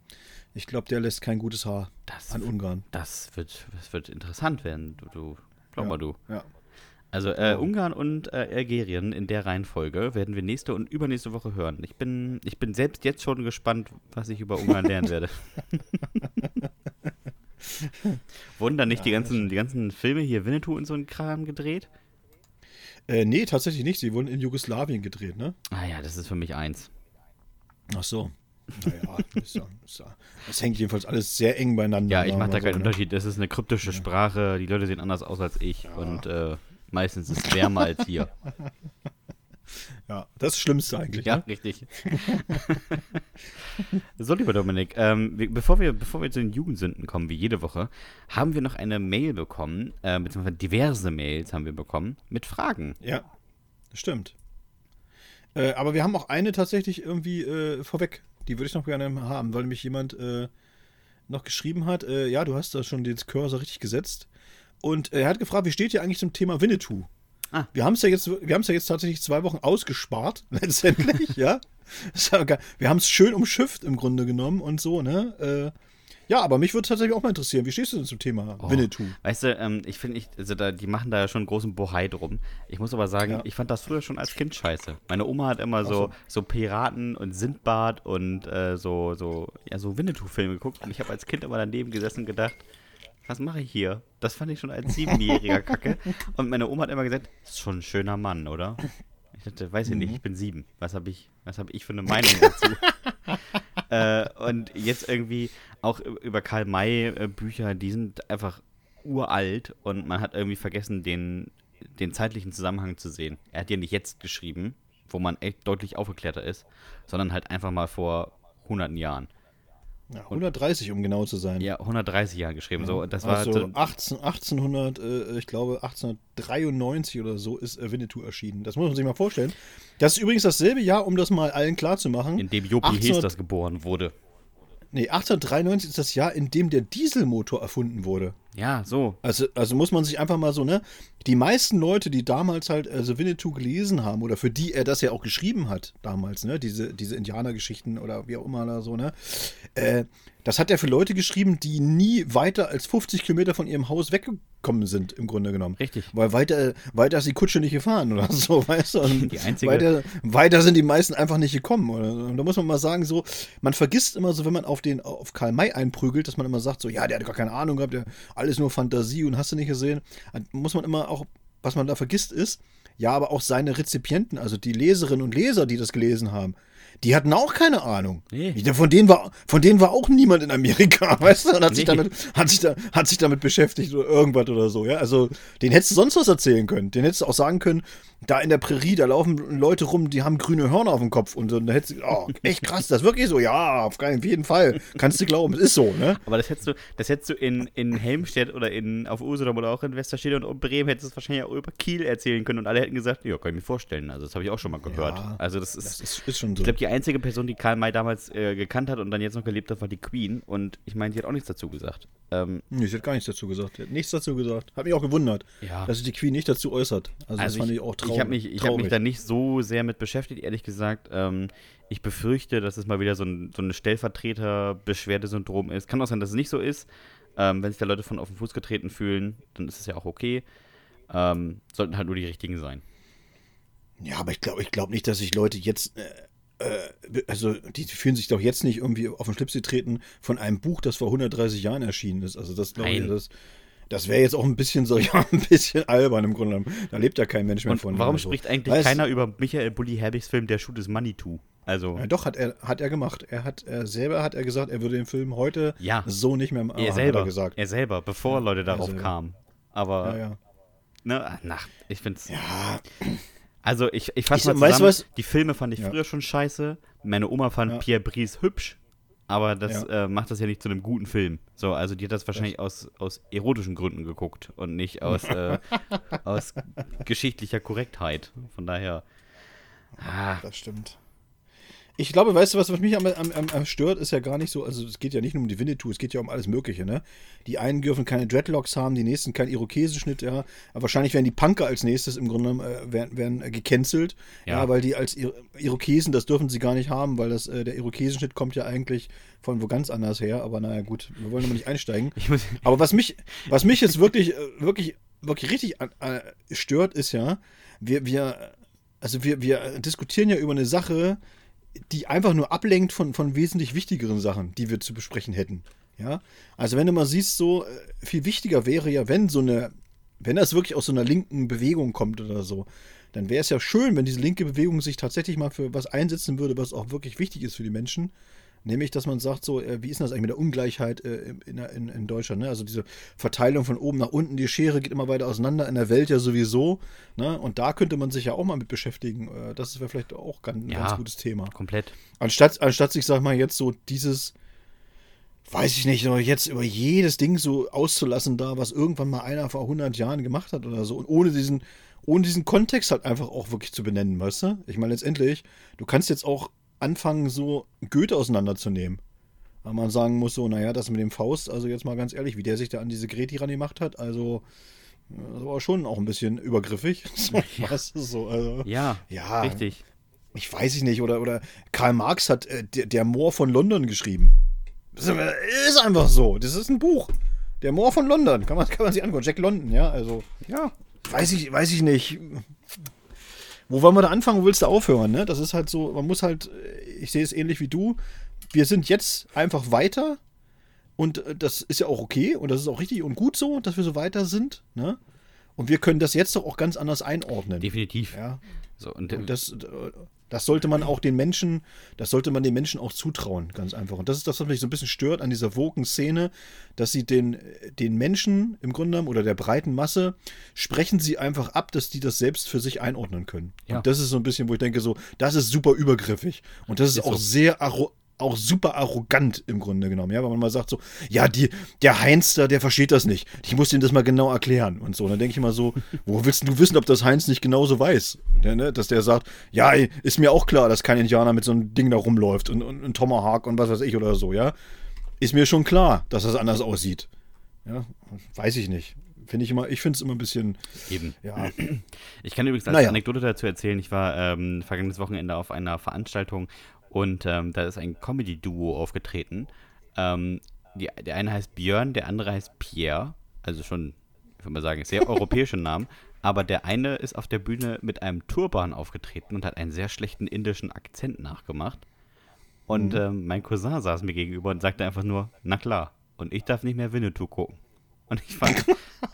ich glaube, der lässt kein gutes Haar Das an Ungarn. Das wird, das wird interessant werden, du, du glaub ja. mal du. Ja. Also äh, Ungarn und äh, Algerien in der Reihenfolge werden wir nächste und übernächste Woche hören. Ich bin, ich bin selbst jetzt schon gespannt, was ich über Ungarn lernen werde. Wurden da nicht die ganzen, die ganzen Filme hier Winnetou und so ein Kram gedreht? Äh, nee, tatsächlich nicht. Sie wurden in Jugoslawien gedreht, ne? Ah ja, das ist für mich eins. Ach so. Naja, ist ja, ist ja, das hängt jedenfalls alles sehr eng beieinander. Ja, ich mache da keinen so, ne? Unterschied. Das ist eine kryptische Sprache. Die Leute sehen anders aus als ich. Und äh, meistens ist es wärmer als hier. Ja, das das Schlimmste eigentlich. Ja, Ne? richtig. so, lieber Dominik, ähm, wir- bevor, wir, bevor wir zu den Jugendsünden kommen, wie jede Woche, haben wir noch eine Mail bekommen, äh, beziehungsweise diverse Mails haben wir bekommen, mit Fragen. Ja, stimmt. Äh, aber wir haben auch eine tatsächlich irgendwie äh, vorweg. Die würde ich noch gerne haben, weil nämlich jemand äh, noch geschrieben hat, äh, ja, du hast da schon den Cursor richtig gesetzt. Und er hat gefragt, wie steht ihr eigentlich zum Thema Winnetou? Ah. Wir haben es ja jetzt, wir haben es ja jetzt tatsächlich zwei Wochen ausgespart, letztendlich, ja. Wir haben es schön umschifft im Grunde genommen und so, ne? Äh, ja, aber mich würde tatsächlich auch mal interessieren, wie stehst du denn zum Thema Oh. Winnetou? Weißt du, ähm, ich finde, also da, die machen da ja schon einen großen Bohai drum. Ich muss aber sagen, Ja. ich fand das früher schon als Kind scheiße. Meine Oma hat immer so, so. so Piraten und Sindbad und äh, so, so, ja, so Winnetou-Filme geguckt. Und ich habe als Kind immer daneben gesessen und gedacht, was mache ich hier? Das fand ich schon als Siebenjähriger kacke. Und meine Oma hat immer gesagt, ist schon ein schöner Mann, oder? Ich dachte, weiß ich nicht, ich bin sieben. Was habe ich, was habe ich für eine Meinung dazu? äh, und jetzt irgendwie auch über Karl May äh, Bücher, die sind einfach uralt und man hat irgendwie vergessen, den, den zeitlichen Zusammenhang zu sehen. Er hat ja nicht jetzt geschrieben, wo man echt deutlich aufgeklärter ist, sondern halt einfach mal vor hunderten Jahren. Ja, 130, um genau zu sein. Ja, 130 Jahren geschrieben. So, und das war also so, 18, 1800, äh, ich glaube 1893 oder so ist Winnetou erschienen. Das muss man sich mal vorstellen. Das ist übrigens dasselbe Jahr, um das mal allen klar zu machen. in dem Jopi 1800 Hesters geboren wurde. Nee, 1893 ist das Jahr, in dem der Dieselmotor erfunden wurde. Ja, so. Also, also muss man sich einfach mal so, ne? Die meisten Leute, die damals halt also Winnetou gelesen haben oder für die er das ja auch geschrieben hat, damals, ne? Diese, diese Indianergeschichten oder wie auch immer da so, ne? Äh, das hat er für Leute geschrieben, die nie weiter als 50 Kilometer von ihrem Haus weggekommen sind, im Grunde genommen. Richtig. Weil weiter, weiter ist die Kutsche nicht gefahren oder so, weißt du? Und Die einzige- weiter, weiter sind die meisten einfach nicht gekommen. Oder? so. Und da muss man mal sagen, so, man vergisst immer so, wenn man auf den auf Karl May einprügelt, dass man immer sagt, so, ja, der hat gar keine Ahnung gehabt, der alles nur Fantasie und hast du nicht gesehen. Muss man immer auch, was man da vergisst, ist, ja, aber auch seine Rezipienten, also die Leserinnen und Leser, die das gelesen haben, die hatten auch keine Ahnung. Nee. Von denen war, von denen war auch niemand in Amerika, weißt du, und hat sich Nee. damit, hat sich da, hat sich damit beschäftigt oder irgendwas oder so, ja. Also, den hättest du sonst was erzählen können. Den hättest du auch sagen können, da in der Prärie, da laufen Leute rum, die haben grüne Hörner auf dem Kopf und so, und da hättest du, oh, echt krass, das ist wirklich so, ja, auf keinen jeden Fall. Kannst du glauben, es ist so, ne? Aber das hättest du, das hättest du in, in Helmstedt oder in, auf Usedom oder auch in Westerstede und Bremen hättest du es wahrscheinlich auch über Kiel erzählen können und alle hätten gesagt, ja, kann ich mir vorstellen. Also das habe ich auch schon mal gehört. Ja, also das ist, Das ist, ist schon so. ich glaube, die die einzige Person, die Karl May damals äh, gekannt hat und dann jetzt noch gelebt hat, war die Queen. Und ich meine, die hat auch nichts dazu gesagt. Ähm, Nee, sie hat gar nichts dazu gesagt. Sie hat nichts dazu gesagt. Hat mich auch gewundert, Ja. dass sich die Queen nicht dazu äußert. Also, das also fand ich, ich auch traurig. ich habe mich, ich hab mich da nicht so sehr mit beschäftigt, ehrlich gesagt. Ähm, ich befürchte, dass es mal wieder so ein, so ein Stellvertreter-Beschwerdesyndrom ist. Kann auch sein, dass es nicht so ist. Ähm, wenn sich da Leute von auf den Fuß getreten fühlen, dann ist es ja auch okay. Ähm, sollten halt nur die richtigen sein. Ja, aber ich glaube ich glaub nicht, dass sich Leute jetzt, äh, also die fühlen sich doch jetzt nicht irgendwie auf den Schlips getreten von einem Buch, das vor 130 Jahren erschienen ist. Also das glaube ich, das, das wäre jetzt auch ein bisschen so, ja, ein bisschen albern im Grunde genommen. Da lebt ja kein Mensch mehr Und von. warum oder so. spricht eigentlich Weißt- keiner über Michael Bulli Herbigs Film Der Shoot is Money to? Also, Ja, doch, hat er, hat er gemacht. Er hat er selber hat er gesagt, er würde den Film heute Ja. so nicht mehr machen, er selber, er gesagt. er selber, bevor Leute darauf kamen. Aber, Ja, ja. ne, nach, ich find's. Ja, Also, ich, ich fasse mal weißt zusammen, was? die Filme fand ich Ja. früher schon scheiße. Meine Oma fand Ja. Pierre Brice hübsch, aber das Ja. äh, macht das ja nicht zu einem guten Film. So, also die hat das wahrscheinlich aus, aus erotischen Gründen geguckt und nicht aus, äh, aus geschichtlicher Korrektheit. Von daher. Ah, das stimmt. Ich glaube, weißt du, was, was mich am, am, am, stört, ist ja gar nicht so, also es geht ja nicht nur um die Winnetou, es geht ja um alles Mögliche, ne? Die einen dürfen keine Dreadlocks haben, die nächsten keinen Irokesenschnitt, ja. Aber wahrscheinlich werden die Punker als nächstes im Grunde genommen, äh, werden, werden äh, gecancelt, ja. Ja. weil die als Ir Irokesen, das dürfen sie gar nicht haben, weil das, äh, der Irokesenschnitt kommt ja eigentlich von wo ganz anders her, aber naja, gut, wir wollen aber nicht einsteigen. Aber was mich, was mich jetzt wirklich, äh, wirklich, wirklich richtig an, äh, stört, ist ja, wir, wir, also wir, wir diskutieren ja über eine Sache, die einfach nur ablenkt von, von wesentlich wichtigeren Sachen, die wir zu besprechen hätten. Ja, also wenn du mal siehst, so äh, viel wichtiger wäre ja, wenn so eine, wenn das wirklich aus so einer linken Bewegung kommt oder so, dann wäre es ja schön, wenn diese linke Bewegung sich tatsächlich mal für was einsetzen würde, was auch wirklich wichtig ist für die Menschen. Nämlich, dass man sagt, so, äh, wie ist das eigentlich mit der Ungleichheit äh, in, in, in Deutschland? Ne? Also diese Verteilung von oben nach unten, die Schere geht immer weiter auseinander, in der Welt ja sowieso. Ne? Und da könnte man sich ja auch mal mit beschäftigen. Äh, das wäre vielleicht auch ganz, ein Ja. ganz gutes Thema. komplett. Anstatt, anstatt sich, sag mal, jetzt so dieses, weiß ich nicht, jetzt über jedes Ding so auszulassen da, was irgendwann mal einer vor 100 Jahren gemacht hat oder so. Und ohne diesen, ohne diesen Kontext halt einfach auch wirklich zu benennen, weißt du? Ich meine, letztendlich, du kannst jetzt auch anfangen, so Goethe auseinanderzunehmen. Weil man sagen muss, so, naja, das mit dem Faust, also jetzt mal ganz ehrlich, wie der sich da an diese Greti ran gemacht hat, also, das war schon auch ein bisschen übergriffig. So, weißt du, so, also. Ja, Ja. richtig. Ich weiß ich nicht, oder, oder Karl Marx hat äh, der, der Moor von London geschrieben. Das ist, ist einfach so. Das ist ein Buch. Der Moor von London. Kann man, kann man sich angucken. Jack London, ja. Also, Ja, weiß ich, weiß ich nicht. Wo wollen wir da anfangen? Wo willst du aufhören? Ne? Das ist halt so, man muss halt, äh, ich sehe es ähnlich wie du. Wir sind jetzt einfach weiter und äh, das ist ja auch okay und das ist auch richtig und gut so, dass wir so weiter sind. Ne? Und wir können das jetzt doch auch ganz anders einordnen. definitiv. Ja. So, und, Und das, das sollte man auch den Menschen, das sollte man den Menschen auch zutrauen, ganz einfach. Und das ist das, was mich so ein bisschen stört an dieser Woken-Szene, dass sie den, den Menschen im Grunde genommen oder der breiten Masse sprechen sie einfach ab, dass die das selbst für sich einordnen können. Ja. Und das ist so ein bisschen, wo ich denke, so, das ist super übergriffig. Und das ist, Ist auch so. sehr arro auch super arrogant im Grunde genommen, ja, weil man mal sagt so, ja, die, der Heinz da, der versteht das nicht. Ich muss ihm das mal genau erklären und so. Und dann denke ich immer so, wo willst du wissen, ob das Heinz nicht genauso weiß? Der, ne, dass der sagt, ja, ey, ist mir auch klar, dass kein Indianer mit so einem Ding da rumläuft und, und ein Tomahawk und was weiß ich oder so, ja. Ist mir schon klar, dass das anders aussieht. Ja, weiß ich nicht. Finde ich immer, ich finde es immer ein bisschen, eben. ja, Ich kann übrigens als Naja. Anekdote dazu erzählen, ich war ähm, vergangenes Wochenende auf einer Veranstaltung und ähm, da ist ein Comedy-Duo aufgetreten. Ähm, die, der eine heißt Björn, der andere heißt Pierre. Also schon, ich würde mal sagen, sehr europäische Namen. Aber der eine ist auf der Bühne mit einem Turban aufgetreten und hat einen sehr schlechten indischen Akzent nachgemacht. Und ähm, mein Cousin saß mir gegenüber und sagte einfach nur, na klar. Und ich darf nicht mehr Winnetou gucken. Und ich fand,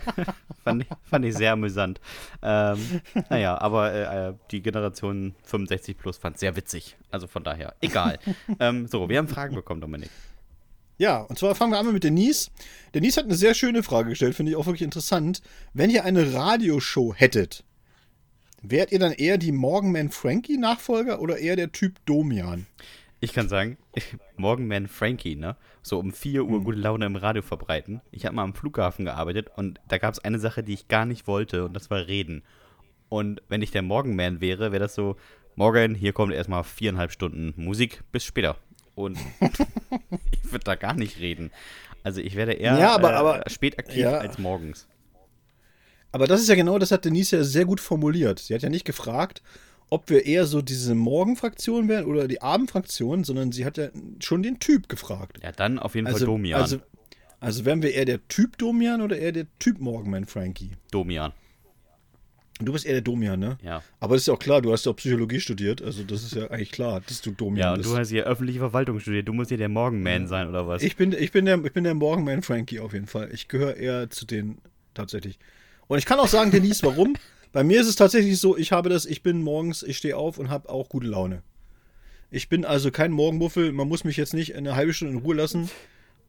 fand, fand ich sehr amüsant. Ähm, naja, aber äh, äh, die Generation 65 plus fand es sehr witzig. Also von daher, egal. ähm, so, wir haben Fragen bekommen, Dominik. Ja, und zwar fangen wir an mit Denise. Denise hat eine sehr schöne Frage gestellt, finde ich auch wirklich interessant. Wenn ihr eine Radioshow hättet, wärt ihr dann eher die Morgenman Frankie Nachfolger oder eher der Typ Domian? Ich kann sagen, Morgenman Frankie, ne? So um 4 Uhr gute Laune im Radio verbreiten. Ich habe mal am Flughafen gearbeitet und da gab es eine Sache, die ich gar nicht wollte und das war reden. Und wenn ich der Morgenman wäre, wäre das so, morgen, hier kommt erstmal viereinhalb Stunden Musik. Bis später. Und ich würde da gar nicht reden. Also ich werde eher Ja, aber- äh, aber- spät aktiv ja. als morgens. Aber das ist ja genau, das hat Denise ja sehr gut formuliert. Sie hat ja nicht gefragt, ob wir eher so diese Morgenfraktion wären oder die Abendfraktion, sondern sie hat ja schon den Typ gefragt. Ja, dann auf jeden Fall Also, Domian. also, also wären wir eher der Typ Domian oder eher der Typ Morgenman Frankie? Domian. Du bist eher der Domian, ne? Ja. Aber das ist ja auch klar, du hast ja auch Psychologie studiert, also das ist ja eigentlich klar, dass du Domian Ja, und bist. du hast hier öffentliche Verwaltung studiert. Du musst hier der Morgenman sein, oder was? Ich bin, ich bin der, ich bin der Morgenman Frankie auf jeden Fall. Ich gehöre eher zu denen tatsächlich. Und ich kann auch sagen, Denise, warum? Bei mir ist es tatsächlich so, ich habe das, ich bin morgens, ich stehe auf und habe auch gute Laune. Ich bin also kein Morgenmuffel, man muss mich jetzt nicht eine halbe Stunde in Ruhe lassen,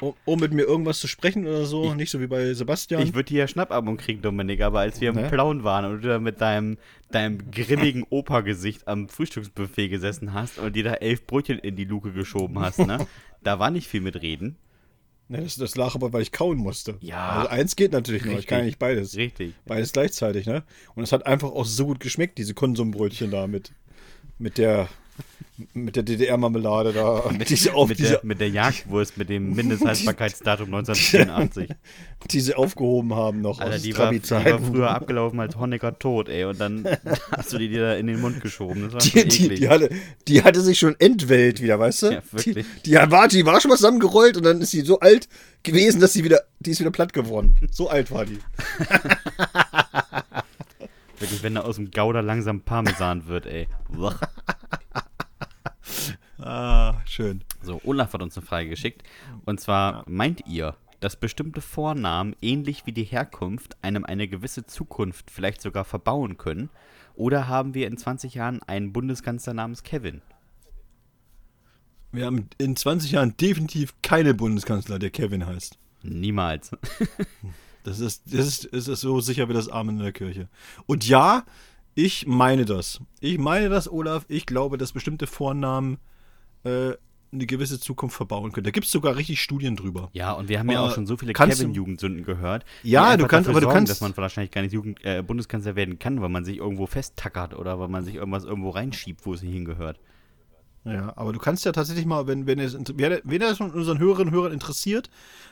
um, um mit mir irgendwas zu sprechen oder so. nicht so wie bei Sebastian. Ich würde hier Schnappatmung kriegen, Dominik, aber als wir im Ne? Plauen waren und du da mit deinem, deinem grimmigen Opa-Gesicht am Frühstücksbuffet gesessen hast und dir da elf Brötchen in die Luke geschoben hast, ne? Da war nicht viel mit Reden. Ne, das, das lag aber, weil ich kauen musste. Ja. Also eins geht natürlich noch, ich kann ja nicht beides. Richtig. Beides gleichzeitig, ne? Und es hat einfach auch so gut geschmeckt, diese Konsumbrötchen da mit, mit der, mit der DDR-Marmelade da. Mit auf, Mit der, mit der Jagdwurst mit dem Mindesthaltbarkeitsdatum 1984. die sie aufgehoben haben noch Alter, aus die war, die war früher abgelaufen als Honecker tot, ey. Und dann hast du die dir da in den Mund geschoben. Das war Die, die, die, hatte, die hatte sich schon entwellt wieder, weißt du? Ja, wirklich. Die, die, war, die war schon mal zusammengerollt und dann ist sie so alt gewesen, dass sie wieder, die ist wieder platt geworden. So alt war die. Wirklich, wenn da aus dem Gouda langsam Parmesan wird, ey. Ah, schön. So, Olaf hat uns eine Frage geschickt. Und zwar, meint ihr, dass bestimmte Vornamen ähnlich wie die Herkunft einem eine gewisse Zukunft vielleicht sogar verbauen können? Oder haben wir in 20 Jahren einen Bundeskanzler namens Kevin? Wir haben in 20 Jahren definitiv keine Bundeskanzler, der Kevin heißt. Niemals. Das ist, das ist, das ist so sicher wie das Amen in der Kirche. Und ja, ich meine das. Ich meine das, Olaf. Ich glaube, dass bestimmte Vornamen äh, eine gewisse Zukunft verbauen können. Da gibt es sogar richtig Studien drüber. Ja, und wir haben ja Aber auch schon so viele Kevin-Jugendsünden gehört. Ja, du kannst- aber du sorgen, kannst- dass man wahrscheinlich gar nicht Jugend, äh, Bundeskanzler werden kann, weil man sich irgendwo festtackert oder weil man sich irgendwas irgendwo reinschiebt, wo es nicht hingehört. Ja, aber du kannst ja tatsächlich mal, wenn, wenn es, wer, wen das von unseren Hörerinnen und Hörern interessiert,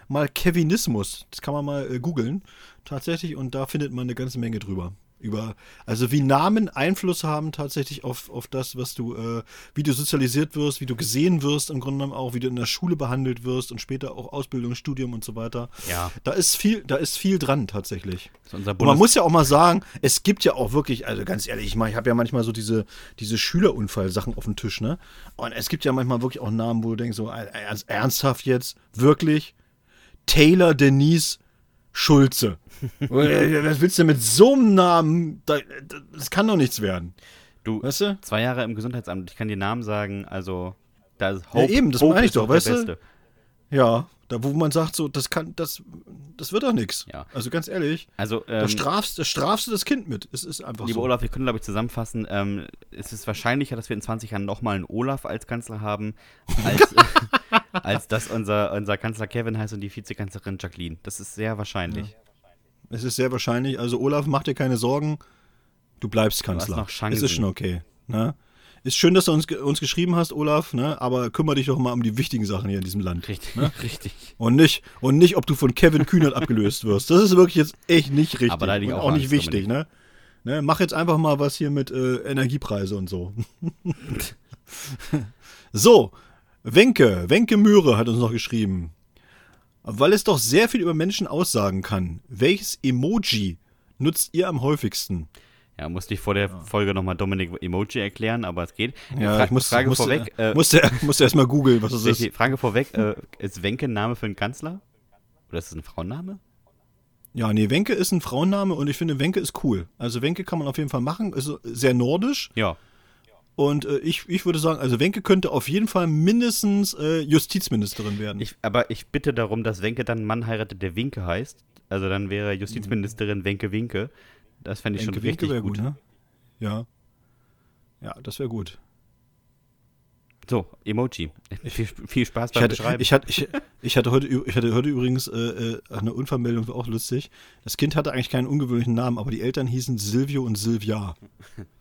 mal Kevinismus, das kann man mal äh, googeln, tatsächlich, und da findet man eine ganze Menge drüber. Über, also wie Namen Einfluss haben tatsächlich auf, auf das, was du, äh, wie du sozialisiert wirst, wie du gesehen wirst, im Grunde genommen auch, wie du in der Schule behandelt wirst und später auch Ausbildung, Studium und so weiter. Ja. Da ist viel, da ist viel dran tatsächlich. Und man muss ja auch mal sagen, es gibt ja auch wirklich, also ganz ehrlich, ich, ich habe ja manchmal so diese, diese Schülerunfall-Sachen auf dem Tisch, ne? Und es gibt ja manchmal wirklich auch Namen, wo du denkst, so ernst, ernsthaft jetzt, wirklich? Taylor Denise Schulze. Was willst du mit so einem Namen? Da- Das kann doch nichts werden. Du, Weißt du? zwei Jahre im Gesundheitsamt, ich kann dir Namen sagen, also da ist Ja, eben, das meine ich doch, weißt du? Beste. Ja, da wo man sagt, so, das kann, das, das wird doch nichts. Ja. Also ganz ehrlich, Also, da ähm, strafst, da strafst du das Kind mit. Es ist einfach lieber so. Olaf, wir können, glaube ich, zusammenfassen, ähm, es ist wahrscheinlicher, dass wir in 20 Jahren nochmal einen Olaf als Kanzler haben, als, als dass unser, unser Kanzler Kevin heißt und die Vizekanzlerin Jacqueline. Das ist sehr wahrscheinlich. Es ist sehr wahrscheinlich. Also Olaf, mach dir keine Sorgen. Du bleibst Kanzler. noch Chancen. Es ist schon okay. Ne? Ist schön, dass du uns, uns geschrieben hast, Olaf, ne? aber kümmere dich doch mal um die wichtigen Sachen hier in diesem Land. Richtig, richtig. Und nicht, und nicht, ob du von Kevin Kühnert abgelöst wirst. Das ist wirklich jetzt echt nicht richtig. Aber da und auch auch nicht wichtig, ne? ne? Mach jetzt einfach mal was hier mit äh, Energiepreise und so. so, Wenke, Wenke Möhre hat uns noch geschrieben. Weil es doch sehr viel über Menschen aussagen kann. Welches Emoji nutzt ihr am häufigsten? Ja, musste ich vor der Folge nochmal Dominik Emoji erklären, aber es geht. Ja, Fra ich muss, Frage musste, vorweg. Äh, musste, musste erst mal googeln, was das ist. Frage vorweg, äh, ist Wenke ein Name für einen Kanzler? Oder ist es ein Frauenname? Ja, nee, Wenke ist ein Frauenname und ich finde, Wenke ist cool. Also Wenke kann man auf jeden Fall machen. Ist sehr nordisch. Ja. Und äh, ich, ich würde sagen, also Wenke könnte auf jeden Fall mindestens äh, Justizministerin werden. Ich, aber ich bitte darum, dass Wenke dann einen Mann heiratet, der Winke heißt. Also dann wäre Justizministerin Wenke Winke. Das fände ich Wenke, schon richtig wäre gut. gut, ne? Ja. Ja, das wäre gut. So, Emoji. Viel, viel Spaß Ich beim hatte, Beschreiben. ich, hatte, ich, ich, hatte heute, ich hatte heute übrigens äh, äh, eine Unfallmeldung, war auch lustig. Das Kind hatte eigentlich keinen ungewöhnlichen Namen, aber die Eltern hießen Silvio und Silvia.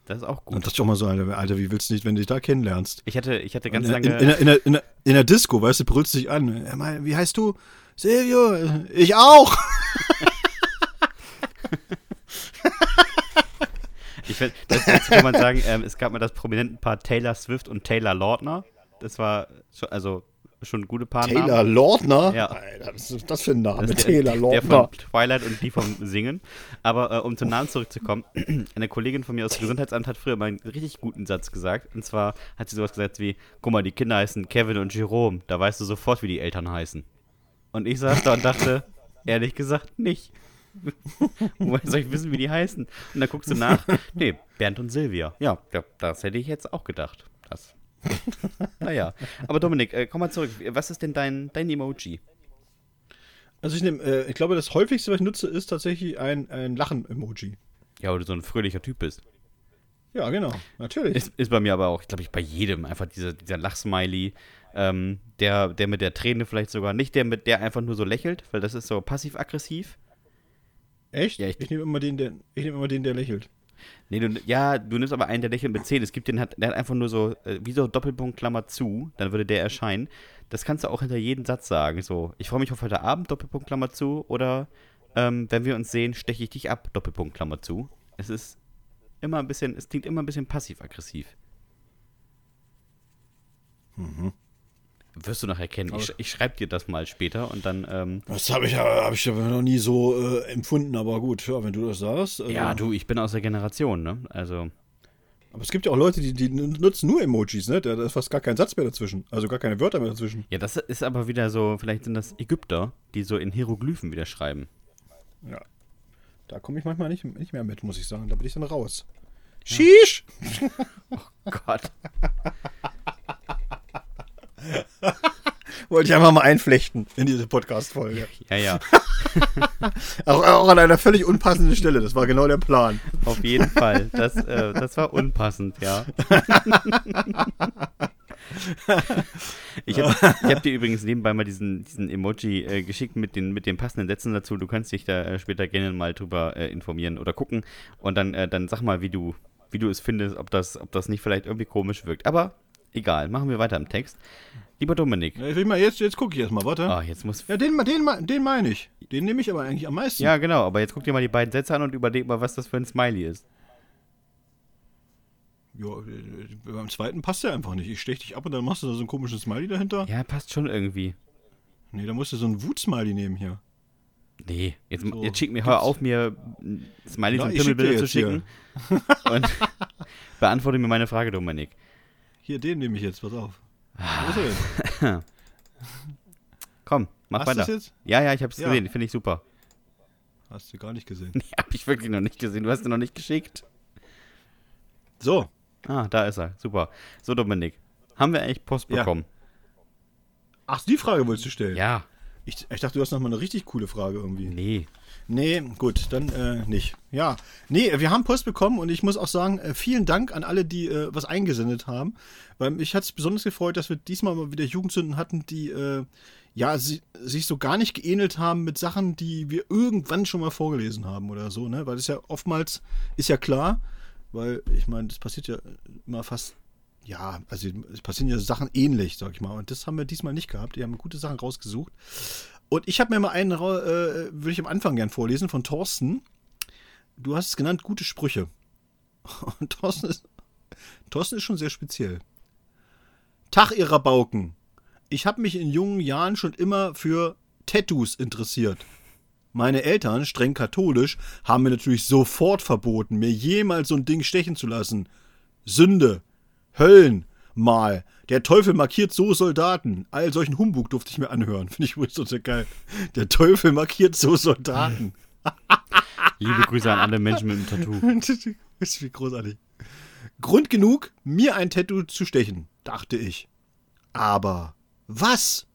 Das ist auch gut. Und das ist doch mal so, Alter, Alter, wie willst du nicht, wenn du dich da kennenlernst? Ich hatte, ich hatte ganz in, lange. In, in, in, der, in, in der Disco, weißt du, brüllst dich an. Wie heißt du? Silvio, ich auch. Ich das, dazu kann man sagen, ähm, es gab mal das prominenten Paar Taylor Swift und Taylor Lautner. Das war schon, also schon ein gute Paar. Taylor Lautner? Ja. Alter, was ist das für ein Name? Taylor Lautner. der von Twilight und die vom Singen. Aber äh, um zum Namen zurückzukommen, eine Kollegin von mir aus dem Gesundheitsamt hat früher mal einen richtig guten Satz gesagt. Und zwar hat sie sowas gesagt wie: Guck mal, die Kinder heißen Kevin und Jerome. Da weißt du sofort, wie die Eltern heißen. Und ich saß da und dachte, ehrlich gesagt, nicht. Woher soll ich wissen, wie die heißen? Und dann guckst du nach. Nee, Bernd und Silvia. Ja, ja das hätte ich jetzt auch gedacht. Das. naja. Aber Dominik, äh, komm mal zurück. Was ist denn dein, dein Emoji? Also ich nehme, äh, ich glaube, das häufigste, was ich nutze, ist tatsächlich ein, ein Lachen-Emoji. Ja, weil du so ein fröhlicher Typ bist. Ja, genau, natürlich. Ist, ist bei mir aber auch, glaube ich, bei jedem einfach dieser, dieser Lachsmiley. Ähm, der, der mit der Träne vielleicht sogar. Nicht der, mit der einfach nur so lächelt, weil das ist so passiv-aggressiv. Echt? Ja, ich- ich nehme immer den, der, ich nehme immer den, der lächelt. Nee, du, ja, du nimmst aber einen, der lächelt mit 10. Es gibt den, hat, der hat einfach nur so, äh, wie so Doppelpunkt Klammer zu, dann würde der erscheinen. Das kannst du auch hinter jedem Satz sagen. So, ich freue mich auf heute Abend, Doppelpunkt Klammer zu, oder ähm, wenn wir uns sehen, steche ich dich ab, Doppelpunkt Klammer zu. Es ist immer ein bisschen, es klingt immer ein bisschen passiv-aggressiv. Wirst du noch erkennen. Ich, ich schreibe dir das mal später und dann, ähm, Das habe ich, ja- hab ich aber noch nie so äh, empfunden, aber gut, ja, wenn du das sagst. Also, ja, du, ich bin aus der Generation, ne? Also, Aber es gibt ja auch Leute, die, die nutzen nur Emojis, ne? Da ist fast gar kein Satz mehr dazwischen. Also gar keine Wörter mehr dazwischen. ja, das ist aber wieder so, vielleicht sind das Ägypter, die so in Hieroglyphen wieder schreiben. Ja. Da komme ich manchmal nicht, nicht mehr mit, muss ich sagen. Da bin ich dann raus. Shish! Gott. Wollte ich einfach mal einflechten in diese Podcast-Folge. Ja, ja. Auch, auch an einer völlig unpassenden Stelle. Das war genau der Plan. Auf jeden Fall. Das, äh, das war unpassend, ja. Ich habe hab dir übrigens nebenbei mal diesen, diesen Emoji äh, geschickt mit den, mit den passenden Sätzen dazu. Du kannst dich da äh, später gerne mal drüber äh, informieren oder gucken. Und dann, äh, dann sag mal, wie du, wie du es findest, ob das, ob das nicht vielleicht irgendwie komisch wirkt. Aber egal, machen wir weiter im Text. Lieber Dominik. Ich mal, jetzt jetzt gucke ich erstmal, warte. Ah, jetzt muss. Ja, den, den, den meine ich. Den nehme ich aber eigentlich am meisten. Ja, genau, aber jetzt guck dir mal die beiden Sätze an und überleg mal, was das für ein Smiley ist. Ja, äh, beim zweiten passt der einfach nicht. Ich stech dich ab und dann machst du da so einen komischen Smiley dahinter. Ja, passt schon irgendwie. Nee, da musst du so einen Wut-Smiley nehmen hier. Nee, jetzt, So, jetzt schick mir, hör auf, mir Smileys Ja, und Pimmelbilder zu schicken. Und beantworte mir meine Frage, Dominik. Hier, den nehme ich jetzt, pass auf. Ah. Wo ist er jetzt? Komm, mach Hast du weiter. das jetzt? Ja, ja, ich hab's Ja. gesehen, finde ich super. Hast du gar nicht gesehen. Nee, hab ich wirklich noch nicht gesehen. Du hast ihn noch nicht geschickt. So, Ah, da ist er. Super. So, Dominik. Haben wir eigentlich Post Ja. bekommen? ach, die Frage wolltest du stellen? Ja. Ich, ich dachte, du hast noch mal eine richtig coole Frage irgendwie. Nee. Nee, gut, dann äh, nicht. Ja, nee, wir haben Post bekommen und ich muss auch sagen, äh, vielen Dank an alle, die äh, was eingesendet haben. Weil mich hat es besonders gefreut, dass wir diesmal mal wieder Jugendsünden hatten, die äh, ja sie, sich so gar nicht geähnelt haben mit Sachen, die wir irgendwann schon mal vorgelesen haben oder so, ne? Weil das ja oftmals ist ja klar, weil ich meine, das passiert ja immer fast. Ja, also es passieren ja Sachen ähnlich, sag ich mal. Und das haben wir diesmal nicht gehabt. Die haben gute Sachen rausgesucht. Und ich habe mir mal einen, äh, würde ich am Anfang gern vorlesen, von Thorsten. Du hast es genannt, gute Sprüche. Und Thorsten ist, Thorsten ist schon sehr speziell. Tag, ihr Rabauken. Ich habe mich in jungen Jahren schon immer für Tattoos interessiert. Meine Eltern, streng katholisch, haben mir natürlich sofort verboten, mir jemals so ein Ding stechen zu lassen. Sünde, Höllen, mal. Der Teufel markiert so Soldaten. All solchen Humbug durfte ich mir anhören. Finde ich übrigens total geil. Der Teufel markiert so Soldaten. Liebe Grüße an alle Menschen mit einem Tattoo. das ist wie großartig. Grund genug, mir ein Tattoo zu stechen, dachte ich. Aber was?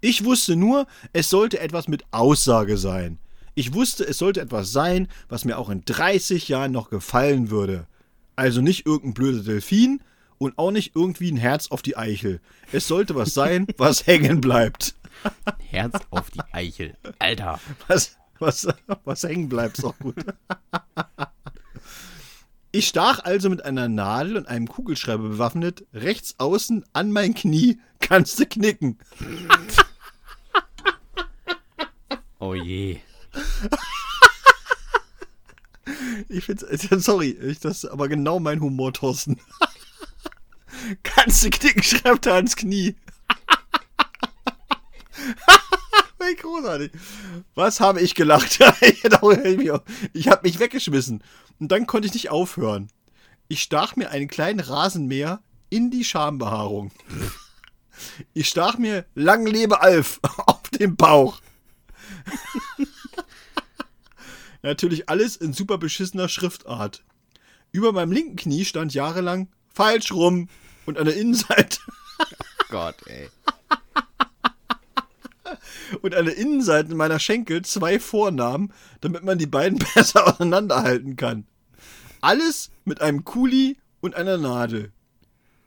Ich wusste nur, es sollte etwas mit Aussage sein. Ich wusste, es sollte etwas sein, was mir auch in 30 Jahren noch gefallen würde. Also nicht irgendein blöder Delfin und auch nicht irgendwie ein Herz auf die Eichel. Es sollte was sein, was hängen bleibt. Herz auf die Eichel. Alter. Was, was, was hängen bleibt, ist auch gut. Ich stach also mit einer Nadel und einem Kugelschreiber bewaffnet, rechts außen an mein Knie, kannst du knicken. Oh je. Ich find's, sorry, ich, das ist aber genau mein Humor, Thorsten. Kannst du knicken, schreibt er ans Knie. Großartig. Was habe ich gelacht? ich habe mich weggeschmissen. Und dann konnte ich nicht aufhören. Ich stach mir einen kleinen Rasenmäher in die Schambehaarung. Ich stach mir lang lebe Alf auf den Bauch. Natürlich alles in super beschissener Schriftart. Über meinem linken Knie stand jahrelang falsch rum und an der Innenseite. Gott, ey. Und an der Innenseite meiner Schenkel zwei Vornamen, damit man die beiden besser auseinanderhalten kann. Alles mit einem Kuli und einer Nadel.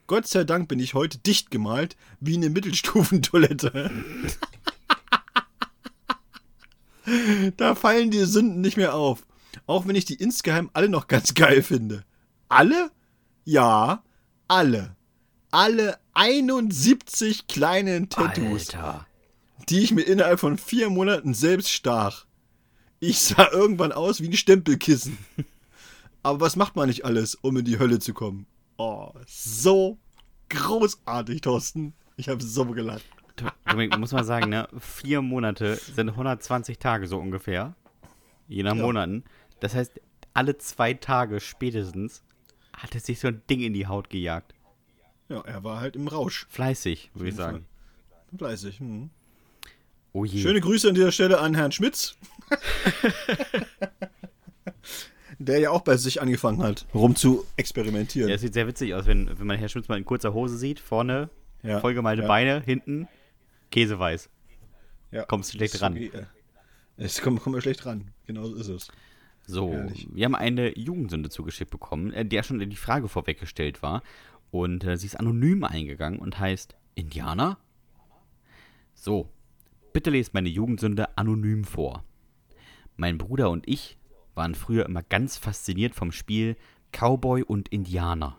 Gott sei Dank bin ich heute dicht gemalt, wie eine Mittelstufentoilette. da fallen die Sünden nicht mehr auf. Auch wenn ich die insgeheim alle noch ganz geil finde. Alle? Ja, alle. Alle 71 kleinen Tattoos. Alter. Die ich mir innerhalb von vier Monaten selbst stach. Ich sah irgendwann aus wie ein Stempelkissen. Aber was macht man nicht alles, um in die Hölle zu kommen? Oh, so großartig, Thorsten. Ich habe so gelacht. Dominik, muss man sagen, ne? Vier Monate sind 120 Tage so ungefähr. Je nach Ja. Monaten. Das heißt, alle zwei Tage spätestens hat er sich so ein Ding in die Haut gejagt. Ja, er war halt im Rausch. Fleißig, würde ich sagen. Fleißig. Hm. Oh je. Schöne Grüße an dieser Stelle an Herrn Schmitz. Der ja auch bei sich angefangen hat, rum zu experimentieren. Ja, es sieht sehr witzig aus, wenn, wenn man Herr Schmitz mal in kurzer Hose sieht. Vorne Ja, vollgemalte ja. Beine, hinten Käseweiß. Ja. Kommst du schlecht ran. äh, Es kommt, kommt schlecht ran. Genau so ist es. So, Herrlich. wir haben eine Jugendsünde zugeschickt bekommen, äh, der schon die Frage vorweggestellt war. Und äh, sie ist anonym eingegangen und heißt Indianer? So, bitte lest meine Jugendsünde anonym vor. Mein Bruder und ich waren früher immer ganz fasziniert vom Spiel Cowboy und Indianer.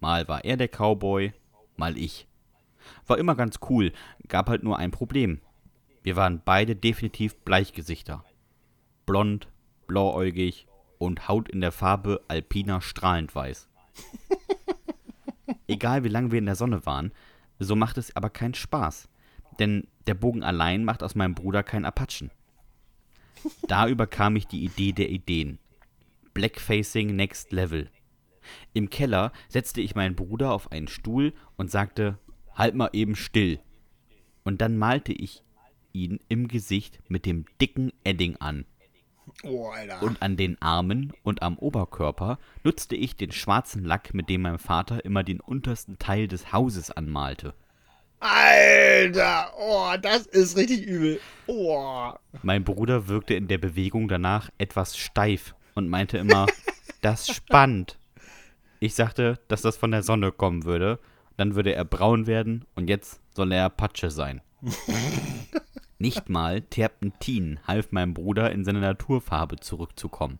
Mal war er der Cowboy, mal ich. War immer ganz cool, gab halt nur ein Problem. Wir waren beide definitiv Bleichgesichter. Blond, blauäugig und Haut in der Farbe alpiner strahlend weiß. Egal wie lange wir in der Sonne waren, so macht es aber keinen Spaß. Denn der Bogen allein macht aus meinem Bruder keinen Apachen. Da überkam ich die Idee der Ideen. Blackfacing Next Level. Im Keller setzte ich meinen Bruder auf einen Stuhl und sagte, halt mal eben still. Und dann malte ich ihn im Gesicht mit dem dicken Edding an. Oh, Alter. Und an den Armen und am Oberkörper nutzte ich den schwarzen Lack, mit dem mein Vater immer den untersten Teil des Hauses anmalte. Alter, oh, das ist richtig übel. Oh. Mein Bruder wirkte in der Bewegung danach etwas steif und meinte immer, das spannt. Ich sagte, dass das von der Sonne kommen würde. Dann würde er braun werden und jetzt soll er Apache sein. Nicht mal Terpentin half meinem Bruder in seine Naturfarbe zurückzukommen.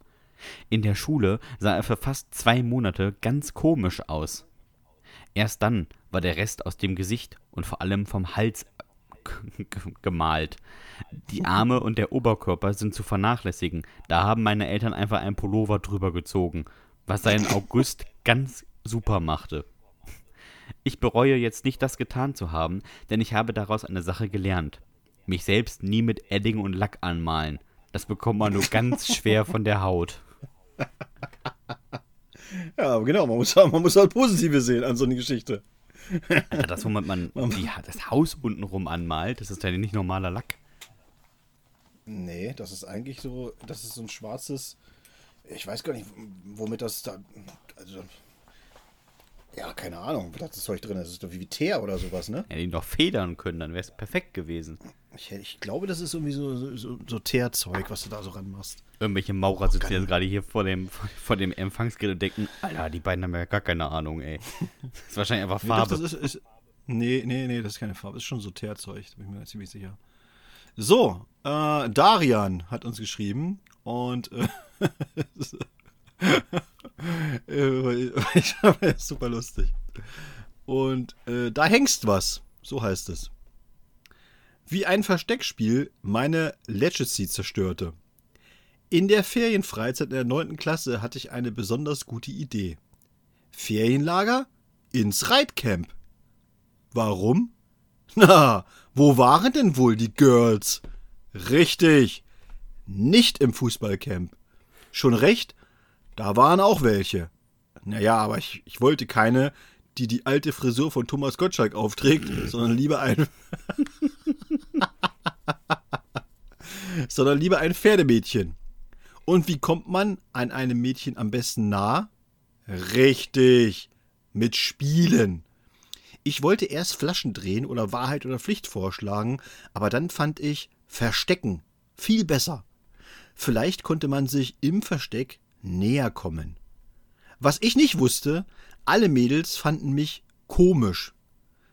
In der Schule sah er für fast zwei Monate ganz komisch aus. Erst dann war der Rest aus dem Gesicht und vor allem vom Hals gemalt. Die Arme und der Oberkörper sind zu vernachlässigen. Da haben meine Eltern einfach einen Pullover drüber gezogen, was seinen August ganz super machte. Ich bereue jetzt nicht, das getan zu haben, denn ich habe daraus eine Sache gelernt. Mich selbst nie mit Edding und Lack anmalen. Das bekommt man nur ganz schwer von der Haut. Ja, genau, man muss, man muss halt Positive sehen an so eine Geschichte. Alter, das, womit man die, das Haus untenrum anmalt, das ist ja nicht normaler Lack. Nee, das ist eigentlich so, das ist so ein schwarzes, ich weiß gar nicht, womit das da, also, ja, keine Ahnung, was das Zeug drin ist. Das ist doch wie Teer oder sowas, ne? Ja, die noch federn können, dann wäre es perfekt gewesen. Ich, ich glaube, das ist irgendwie so, so- so, so Teerzeug, was du da so ranmachst. Irgendwelche Maurer sitzen jetzt gerade hier vor dem, vor dem Empfangsgerät und denken, Alter, die beiden haben ja gar keine Ahnung, ey. Das ist wahrscheinlich einfach Farbe. das ist, ist, nee, nee, nee, das ist keine Farbe. Das ist schon so Teerzeug, da bin ich mir ziemlich sicher. So, äh, Darian hat uns geschrieben und äh, Äh, ich habe super lustig. Und äh, da hängst was, so heißt es. Wie ein Versteckspiel meine Legacy zerstörte. In der Ferienfreizeit in der 9. Klasse hatte ich eine besonders gute Idee. Ferienlager ins Reitcamp. Warum? Na, wo waren denn wohl die Girls? Richtig, nicht im Fußballcamp. Schon recht, da waren auch welche. Naja, aber ich, ich wollte keine, die die alte Frisur von Thomas Gottschalk aufträgt, sondern lieber ein. sondern lieber ein Pferdemädchen. Und wie kommt man an einem Mädchen am besten nah? Richtig, mit Spielen. Ich wollte erst Flaschen drehen oder Wahrheit oder Pflicht vorschlagen, aber dann fand ich Verstecken viel besser. Vielleicht konnte man sich im Versteck näher kommen. Was ich nicht wusste, alle Mädels fanden mich komisch.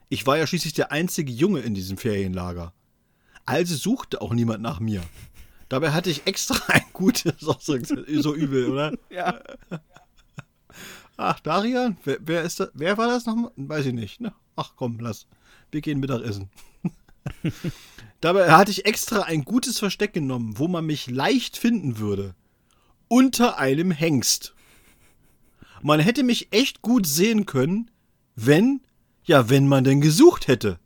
Ich war ja schließlich der einzige Junge in diesem Ferienlager. Also suchte auch niemand nach mir. Dabei hatte ich extra ein gutes, so übel, oder? Ja. Ach, Darian? Wer, wer, ist das? Wer war das nochmal? Weiß ich nicht. Ne? Ach komm, lass. Wir gehen Mittagessen. Dabei hatte ich extra ein gutes Versteck genommen, wo man mich leicht finden würde. Unter einem Hengst. Man hätte mich echt gut sehen können, wenn, ja, wenn man denn gesucht hätte.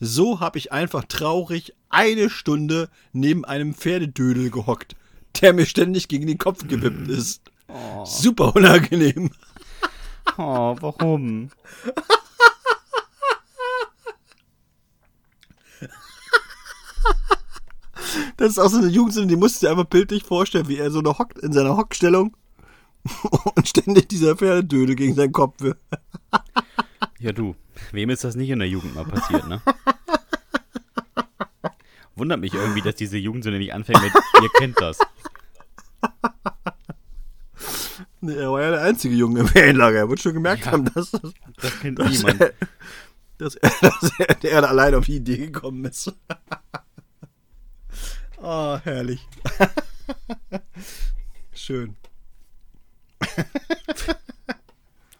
So habe ich einfach traurig eine Stunde neben einem Pferdedödel gehockt, der mir ständig gegen den Kopf gewippt ist. Oh. Super unangenehm. Oh, warum? Das ist auch so eine Jugendsünde, die musst du dir einfach bildlich vorstellen, wie er so eine hockt in seiner Hockstellung und ständig dieser Pferdedödel gegen seinen Kopf will. Ja, du, wem ist das nicht in der Jugend mal passiert, ne? Wundert mich irgendwie, dass diese Jugendsünde nicht anfängt mit, ihr kennt das. Nee, er war ja der einzige Junge im Ferienlager. Er wird schon gemerkt ja, haben, dass, das, das kennt dass niemand. Er, dass, er, dass er, der allein auf die Idee gekommen ist. Oh, herrlich. Schön.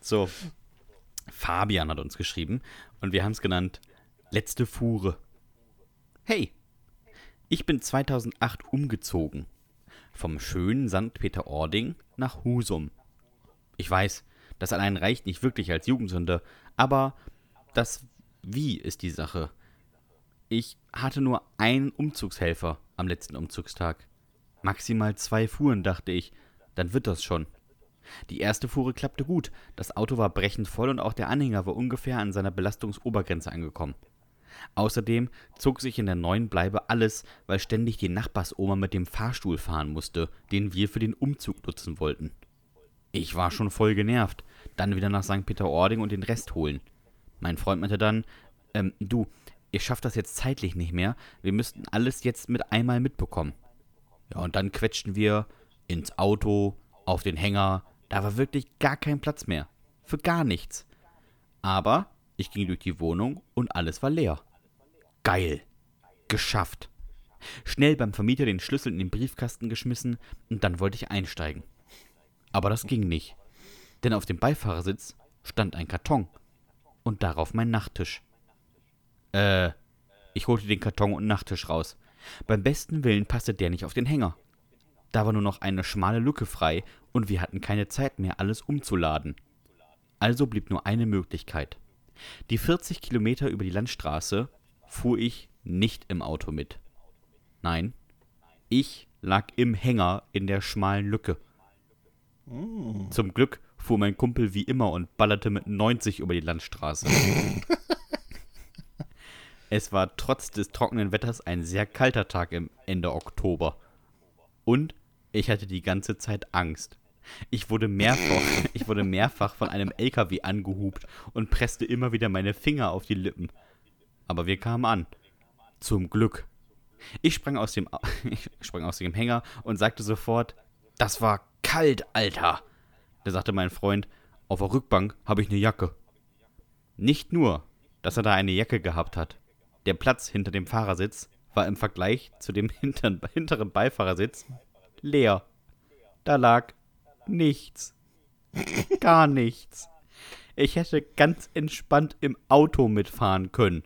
so. Fabian hat uns geschrieben und wir haben es genannt Letzte Fuhre. Hey, ich bin 2008 umgezogen. Vom schönen St. Peter-Ording nach Husum. Ich weiß, das allein reicht nicht wirklich als Jugendsünde, aber das Wie ist die Sache. Ich hatte nur einen Umzugshelfer am letzten Umzugstag. Maximal zwei Fuhren, dachte ich. Dann wird das schon. Die erste Fuhre klappte gut. Das Auto war brechend voll und auch der Anhänger war ungefähr an seiner Belastungsobergrenze angekommen. Außerdem zog sich in der neuen Bleibe alles, weil ständig die Nachbarsoma mit dem Fahrstuhl fahren musste, den wir für den Umzug nutzen wollten. Ich war schon voll genervt. Dann wieder nach St. Peter-Ording und den Rest holen. Mein Freund meinte dann, ähm, du, ihr schafft das jetzt zeitlich nicht mehr, wir müssten alles jetzt mit einmal mitbekommen. Ja, und dann quetschten wir ins Auto, auf den Hänger, da war wirklich gar kein Platz mehr. Für gar nichts. Aber ich ging durch die Wohnung und alles war leer. Geil. Geschafft. Schnell beim Vermieter den Schlüssel in den Briefkasten geschmissen und dann wollte ich einsteigen. Aber das ging nicht. Denn auf dem Beifahrersitz stand ein Karton und darauf mein Nachttisch. Äh, ich holte den Karton und Nachttisch raus. Beim besten Willen passte der nicht auf den Hänger. Da war nur noch eine schmale Lücke frei und wir hatten keine Zeit mehr, alles umzuladen. Also blieb nur eine Möglichkeit. Die 40 Kilometer über die Landstraße fuhr ich nicht im Auto mit. Nein, ich lag im Hänger in der schmalen Lücke. Zum Glück fuhr mein Kumpel wie immer und ballerte mit 90 über die Landstraße. Es war trotz des trockenen Wetters ein sehr kalter Tag im Ende Oktober. Und ich hatte die ganze Zeit Angst. Ich wurde mehrfach, ich wurde mehrfach von einem LKW angehupt und presste immer wieder meine Finger auf die Lippen. Aber wir kamen an. Zum Glück. Ich sprang aus dem, ich sprang aus dem Hänger und sagte sofort, das war kalt, Alter. Da sagte mein Freund, auf der Rückbank habe ich eine Jacke. Nicht nur, dass er da eine Jacke gehabt hat. Der Platz hinter dem Fahrersitz war im Vergleich zu dem hinteren, hinteren Beifahrersitz leer. Da lag Nichts. Gar nichts. Ich hätte ganz entspannt im Auto mitfahren können.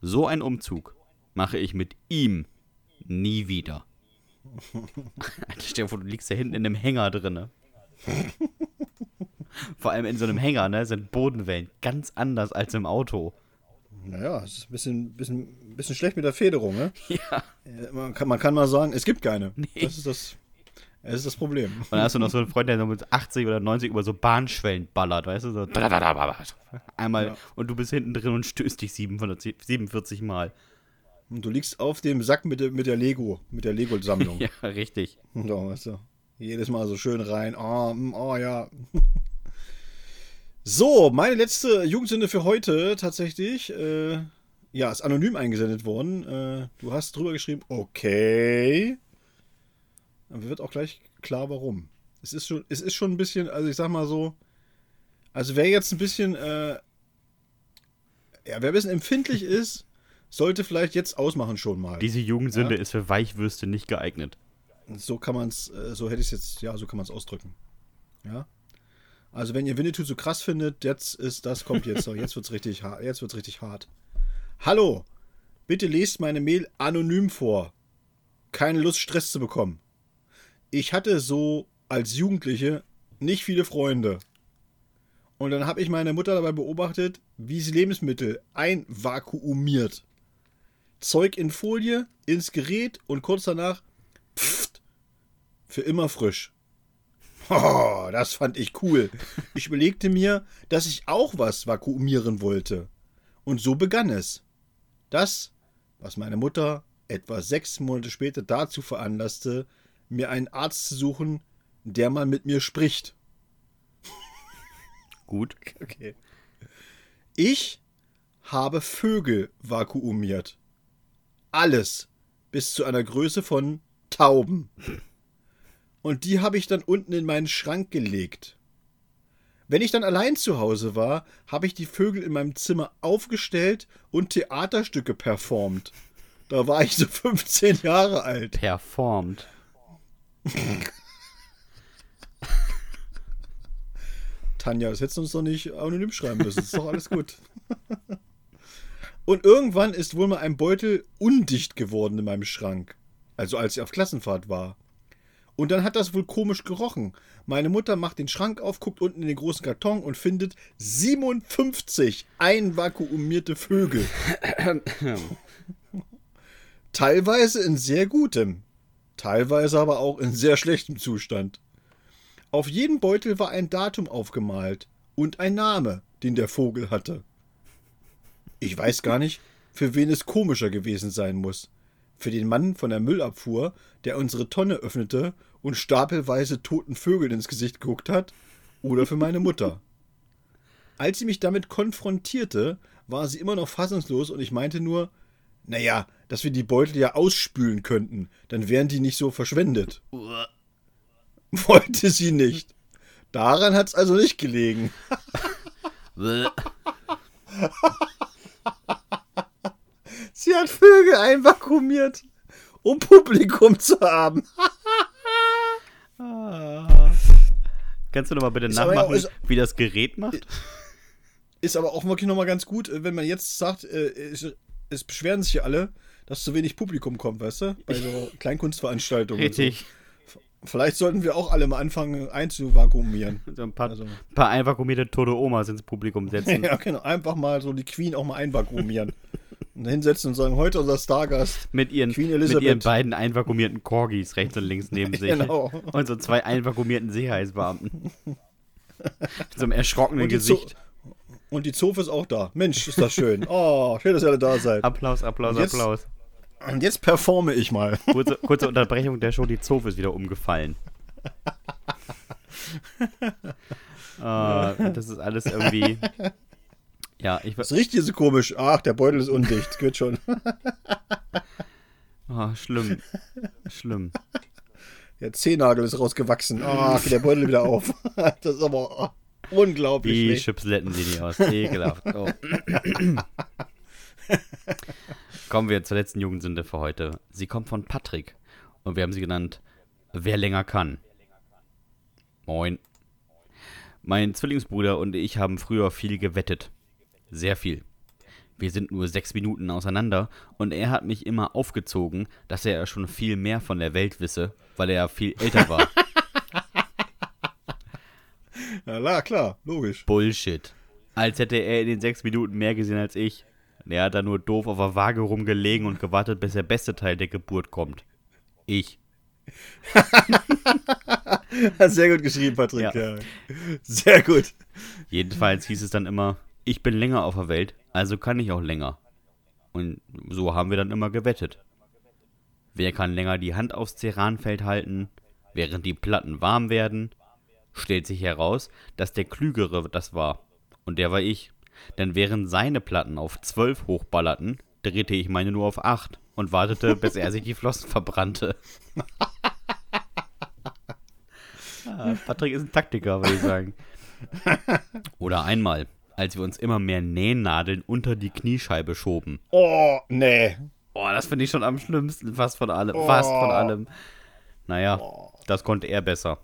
So ein Umzug mache ich mit ihm nie wieder. Stell dir vor, du liegst da hinten in einem Hänger drinne. Vor allem in so einem Hänger, ne, sind Bodenwellen ganz anders als im Auto. Naja, es ist ein bisschen, bisschen, bisschen schlecht mit der Federung, ne? Ja. Äh, Man kann, man kann mal sagen, es gibt keine. Nee. Das ist das, das ist das Problem. Und dann hast du noch so einen Freund, der so mit 80 oder 90 über so Bahnschwellen ballert, weißt du? So einmal Ja. und du bist hinten drin und stößt dich 747 Mal. Und du liegst auf dem Sack mit der, mit der Lego, mit der Lego-Sammlung. Ja, richtig. So, weißt du. Jedes Mal so schön rein. Oh, oh ja. So, meine letzte Jugendsünde für heute tatsächlich. Äh, ja, ist anonym eingesendet worden. Äh, du hast drüber geschrieben, okay. Aber wird auch gleich klar, warum. Es ist schon, es ist schon ein bisschen, also ich sag mal so, also wer jetzt ein bisschen, äh, ja, wer ein bisschen empfindlich ist, sollte vielleicht jetzt ausmachen schon mal. Diese Jugendsünde Ja. ist für Weichwürste nicht geeignet. So kann man es, äh, so hätte ich es jetzt, ja, so kann man es ausdrücken. Ja. Also wenn ihr Winnetou so krass findet, jetzt ist das kommt jetzt noch. Jetzt wird's richtig hart. Jetzt wird's richtig hart. Hallo, bitte lest meine Mail anonym vor. Keine Lust Stress zu bekommen. Ich hatte so als Jugendliche nicht viele Freunde. Und dann habe ich meine Mutter dabei beobachtet, wie sie Lebensmittel einvakuumiert. Zeug in Folie, ins Gerät und kurz danach pfft, für immer frisch. Oh, das fand ich cool. Ich überlegte mir, dass ich auch was vakuumieren wollte. Und so begann es. Das, was meine Mutter etwa sechs Monate später dazu veranlasste, mir einen Arzt zu suchen, der mal mit mir spricht. Gut. Okay. Ich habe Vögel vakuumiert. Alles. Bis zu einer Größe von Tauben. Und die habe ich dann unten in meinen Schrank gelegt. Wenn ich dann allein zu Hause war, habe ich die Vögel in meinem Zimmer aufgestellt und Theaterstücke performt. Da war ich so 15 Jahre alt. Performt. Tanja, das hättest du uns doch nicht anonym schreiben müssen. Ist doch alles gut. Und irgendwann ist wohl mal ein Beutel undicht geworden in meinem Schrank. Also als ich auf Klassenfahrt war. Und dann hat das wohl komisch gerochen. Meine Mutter macht den Schrank auf, guckt unten in den großen Karton und findet 57 einvakuumierte Vögel. Teilweise in sehr gutem, teilweise aber auch in sehr schlechtem Zustand. Auf jedem Beutel war ein Datum aufgemalt und ein Name, den der Vogel hatte. Ich weiß gar nicht, für wen es komischer gewesen sein muss. Für den Mann von der Müllabfuhr, der unsere Tonne öffnete und stapelweise toten Vögeln ins Gesicht geguckt hat, oder für meine Mutter. Als sie mich damit konfrontierte, war sie immer noch fassungslos und ich meinte nur, naja, dass wir die Beutel ja ausspülen könnten, dann wären die nicht so verschwendet. Wollte sie nicht. Daran hat's also nicht gelegen. Sie hat Vögel einvakuumiert, um Publikum zu haben. Kannst du noch mal bitte Ist aber nachmachen, ist- wie das Gerät macht? Ist aber auch wirklich nochmal ganz gut, wenn man jetzt sagt, äh, es, es beschweren sich ja alle, dass zu wenig Publikum kommt, weißt du? Bei so Kleinkunstveranstaltungen. Richtig. So. Vielleicht sollten wir auch alle mal anfangen einzuvakuumieren. So ein paar, Also- paar einvakuumierte tote Omas ins Publikum setzen. Ja, genau. Einfach mal so die Queen auch mal einvakuumieren. Und hinsetzen und sagen, heute unser Stargast. Mit ihren, Queen mit Elizabeth. ihren beiden einvakuumierten Corgis rechts und links neben sich. Genau. Und so zwei einvakuumierten Sicherheitsbeamten. Mit so einem erschrockenen Und die, Zo Gesicht. und die Zofe ist auch da. Mensch, ist das schön. Oh, schön, dass ihr alle da seid. Applaus, Applaus, Und jetzt- Applaus. Und jetzt performe ich mal. Kurze, kurze Unterbrechung der Show, die Zofe ist wieder umgefallen. Ah, das ist alles irgendwie. Ja, ich Das riecht hier so komisch. Ach, der Beutel ist undicht. Geht schon. Oh, schlimm. Schlimm. Der Zehennagel ist rausgewachsen. Ach, der Beutel wieder auf. Das ist aber oh, unglaublich. Wie schlecht. Chipsletten sehen die aus. Ekelhaft. Oh. Kommen wir zur letzten Jugendsünde für heute. Sie kommt von Patrick. Und wir haben sie genannt, wer länger kann. Moin. Mein Zwillingsbruder und ich haben früher viel gewettet. Sehr viel. Wir sind nur sechs Minuten auseinander und er hat mich immer aufgezogen, dass er schon viel mehr von der Welt wisse, weil er viel älter war. Ja, klar, logisch. Bullshit. Als hätte er in den sechs Minuten mehr gesehen als ich. Er hat da nur doof auf der Waage rumgelegen und gewartet, bis der beste Teil der Geburt kommt. Ich. Sehr gut geschrieben, Patrick. Ja. Ja. Sehr gut. Jedenfalls hieß es dann immer, ich bin länger auf der Welt, also kann ich auch länger. Und so haben wir dann immer gewettet. Wer kann länger die Hand aufs Ceranfeld halten, während die Platten warm werden? Stellt sich heraus, dass der Klügere das war. Und der war ich. Denn während seine Platten auf 12 hochballerten, drehte ich meine nur auf 8 und wartete, bis er sich die Flossen verbrannte. Ah, Patrick ist ein Taktiker, würde ich sagen. Oder einmal, als wir uns immer mehr Nähnadeln unter die Kniescheibe schoben. Oh, nee. Boah, das finde ich schon am schlimmsten, fast von allem. Fast von allem. Naja, das konnte er besser.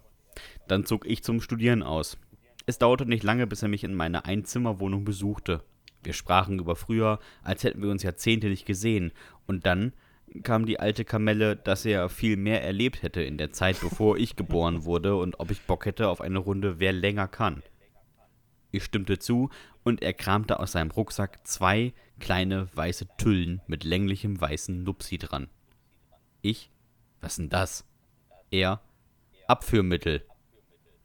Dann zog ich zum Studieren aus. Es dauerte nicht lange, bis er mich in meine Einzimmerwohnung besuchte. Wir sprachen über früher, als hätten wir uns Jahrzehnte nicht gesehen. Und dann kam die alte Kamelle, dass er viel mehr erlebt hätte in der Zeit, bevor ich geboren wurde und ob ich Bock hätte auf eine Runde Wer länger kann. Ich stimmte zu und er kramte aus seinem Rucksack zwei kleine weiße Tüllen mit länglichem weißen Nupsi dran. Ich? Was denn das? Er? Abführmittel.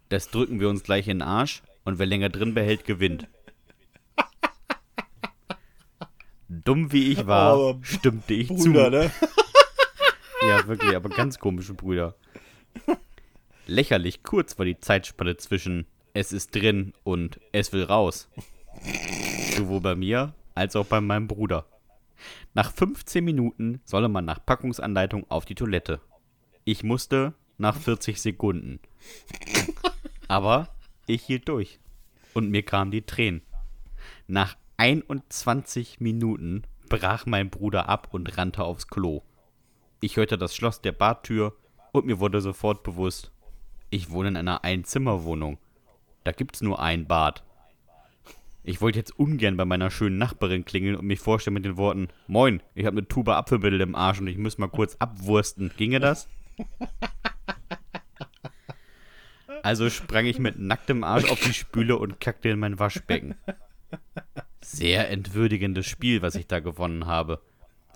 Das drücken wir uns gleich in den Arsch und wer länger drin behält, gewinnt. Dumm wie ich war, Aber stimmte ich Bruder, zu. ne? Ja, wirklich, aber ganz komische Brüder. Lächerlich kurz war die Zeitspanne zwischen es ist drin und es will raus. Sowohl bei mir als auch bei meinem Bruder. Nach 15 Minuten solle man nach Packungsanleitung auf die Toilette. Ich musste nach 40 Sekunden. Aber ich hielt durch. Und mir kamen die Tränen. Nach 21 Minuten brach mein Bruder ab und rannte aufs Klo. Ich hörte das Schloss der Badtür und mir wurde sofort bewusst, ich wohne in einer Einzimmerwohnung. Da gibt's nur ein Bad. Ich wollte jetzt ungern bei meiner schönen Nachbarin klingeln und mich vorstellen mit den Worten: Moin, ich habe eine Tube Apfelmittel im Arsch und ich muss mal kurz abwursten. Ginge das? Also sprang ich mit nacktem Arsch auf die Spüle und kackte in mein Waschbecken. Sehr entwürdigendes Spiel, was ich da gewonnen habe.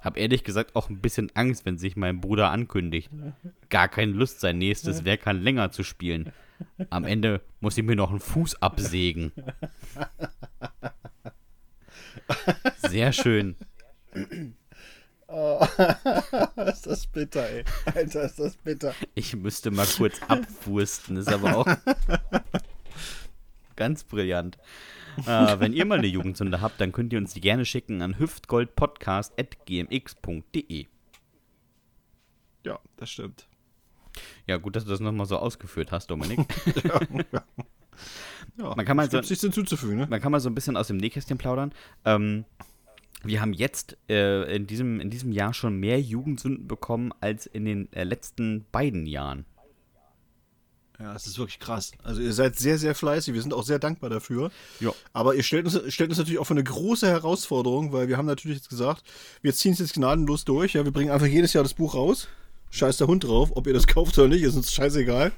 Hab ehrlich gesagt auch ein bisschen Angst, wenn sich mein Bruder ankündigt. Gar keine Lust, sein nächstes Wer kann länger zu spielen. Am Ende muss ich mir noch einen Fuß absägen. Sehr schön. ist das bitter, ey. Alter, ist das bitter. Ich müsste mal kurz abwursten, ist aber auch ganz brillant. Äh, wenn ihr mal eine Jugendsünde habt, dann könnt ihr uns die gerne schicken an hüftgoldpodcast.gmx.de. Ja, das stimmt. Ja, gut, dass du das nochmal so ausgeführt hast, Dominik. Ja, Man kann mal so- nichts hinzuzufügen, ne? Man kann mal so ein bisschen aus dem Nähkästchen plaudern. Ähm, wir haben jetzt äh, in, diesem, in diesem Jahr schon mehr Jugendsünden bekommen als in den äh, letzten beiden Jahren. Ja, es ist wirklich krass. Also ihr seid sehr, sehr fleißig. Wir sind auch sehr dankbar dafür. Ja. Aber ihr stellt uns, stellt uns natürlich auch für eine große Herausforderung, weil wir haben natürlich jetzt gesagt, wir ziehen es jetzt gnadenlos durch. Ja, wir bringen einfach jedes Jahr das Buch raus. Scheiß der Hund drauf, ob ihr das kauft oder nicht, ist uns scheißegal.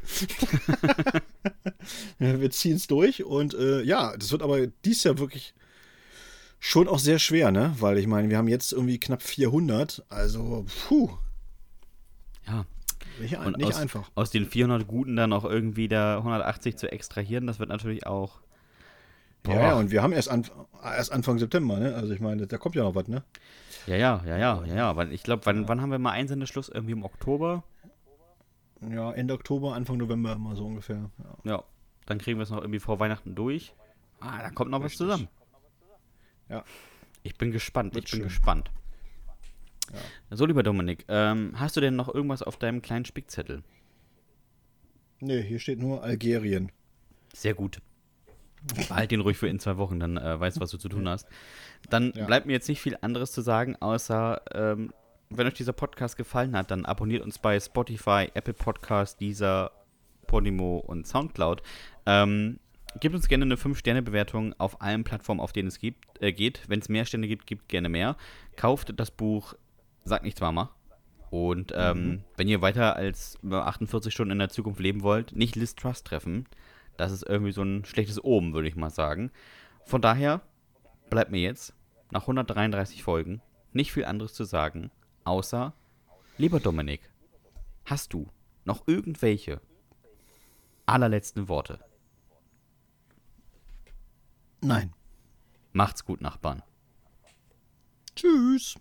ja, wir ziehen es durch und äh, ja, das wird aber dies Jahr wirklich schon auch sehr schwer, ne? Weil ich meine, wir haben jetzt irgendwie knapp 400, also puh, Ja. nicht, ein, Und nicht aus, einfach. aus den 400 Guten dann auch irgendwie da 180 zu extrahieren, das wird natürlich auch. Ja, ja, und wir haben erst, an, erst Anfang September, ne? Also ich meine, da kommt ja noch was, ne? Ja, ja, ja, ja, ja, ja. Weil ich glaube, wann, wann haben wir mal Einsendeschluss? Irgendwie im Oktober? Ja, Ende Oktober, Anfang November immer so ungefähr. Ja. Ja. Dann kriegen wir es noch irgendwie vor Weihnachten durch. Ah, da kommt noch was Richtig. zusammen. Ja. Ich bin gespannt, Wird ich bin schön. gespannt. So, lieber Dominik, ähm, hast du denn noch irgendwas auf deinem kleinen Spickzettel? Nee, hier steht nur Algerien. Sehr gut. Behalt den ruhig für in zwei Wochen, dann äh, weißt du, was du zu tun hast. Dann Ja. bleibt mir jetzt nicht viel anderes zu sagen, außer, ähm, wenn euch dieser Podcast gefallen hat, dann abonniert uns bei Spotify, Apple Podcast, dieser Podimo und Soundcloud. Ähm, gebt uns gerne eine 5-Sterne-Bewertung auf allen Plattformen, auf denen es gibt, äh, geht. Wenn es mehr Sterne gibt, gibt gerne mehr. Kauft das Buch Sag nichts Mama. Und ähm, mhm. wenn ihr weiter als 48 Stunden in der Zukunft leben wollt, nicht Liz Trust treffen. Das ist irgendwie so ein schlechtes Oben, würde ich mal sagen. Von daher bleibt mir jetzt nach 133 Folgen nicht viel anderes zu sagen, außer, lieber Dominik, hast du noch irgendwelche allerletzten Worte? Nein. Macht's gut, Nachbarn. Tschüss.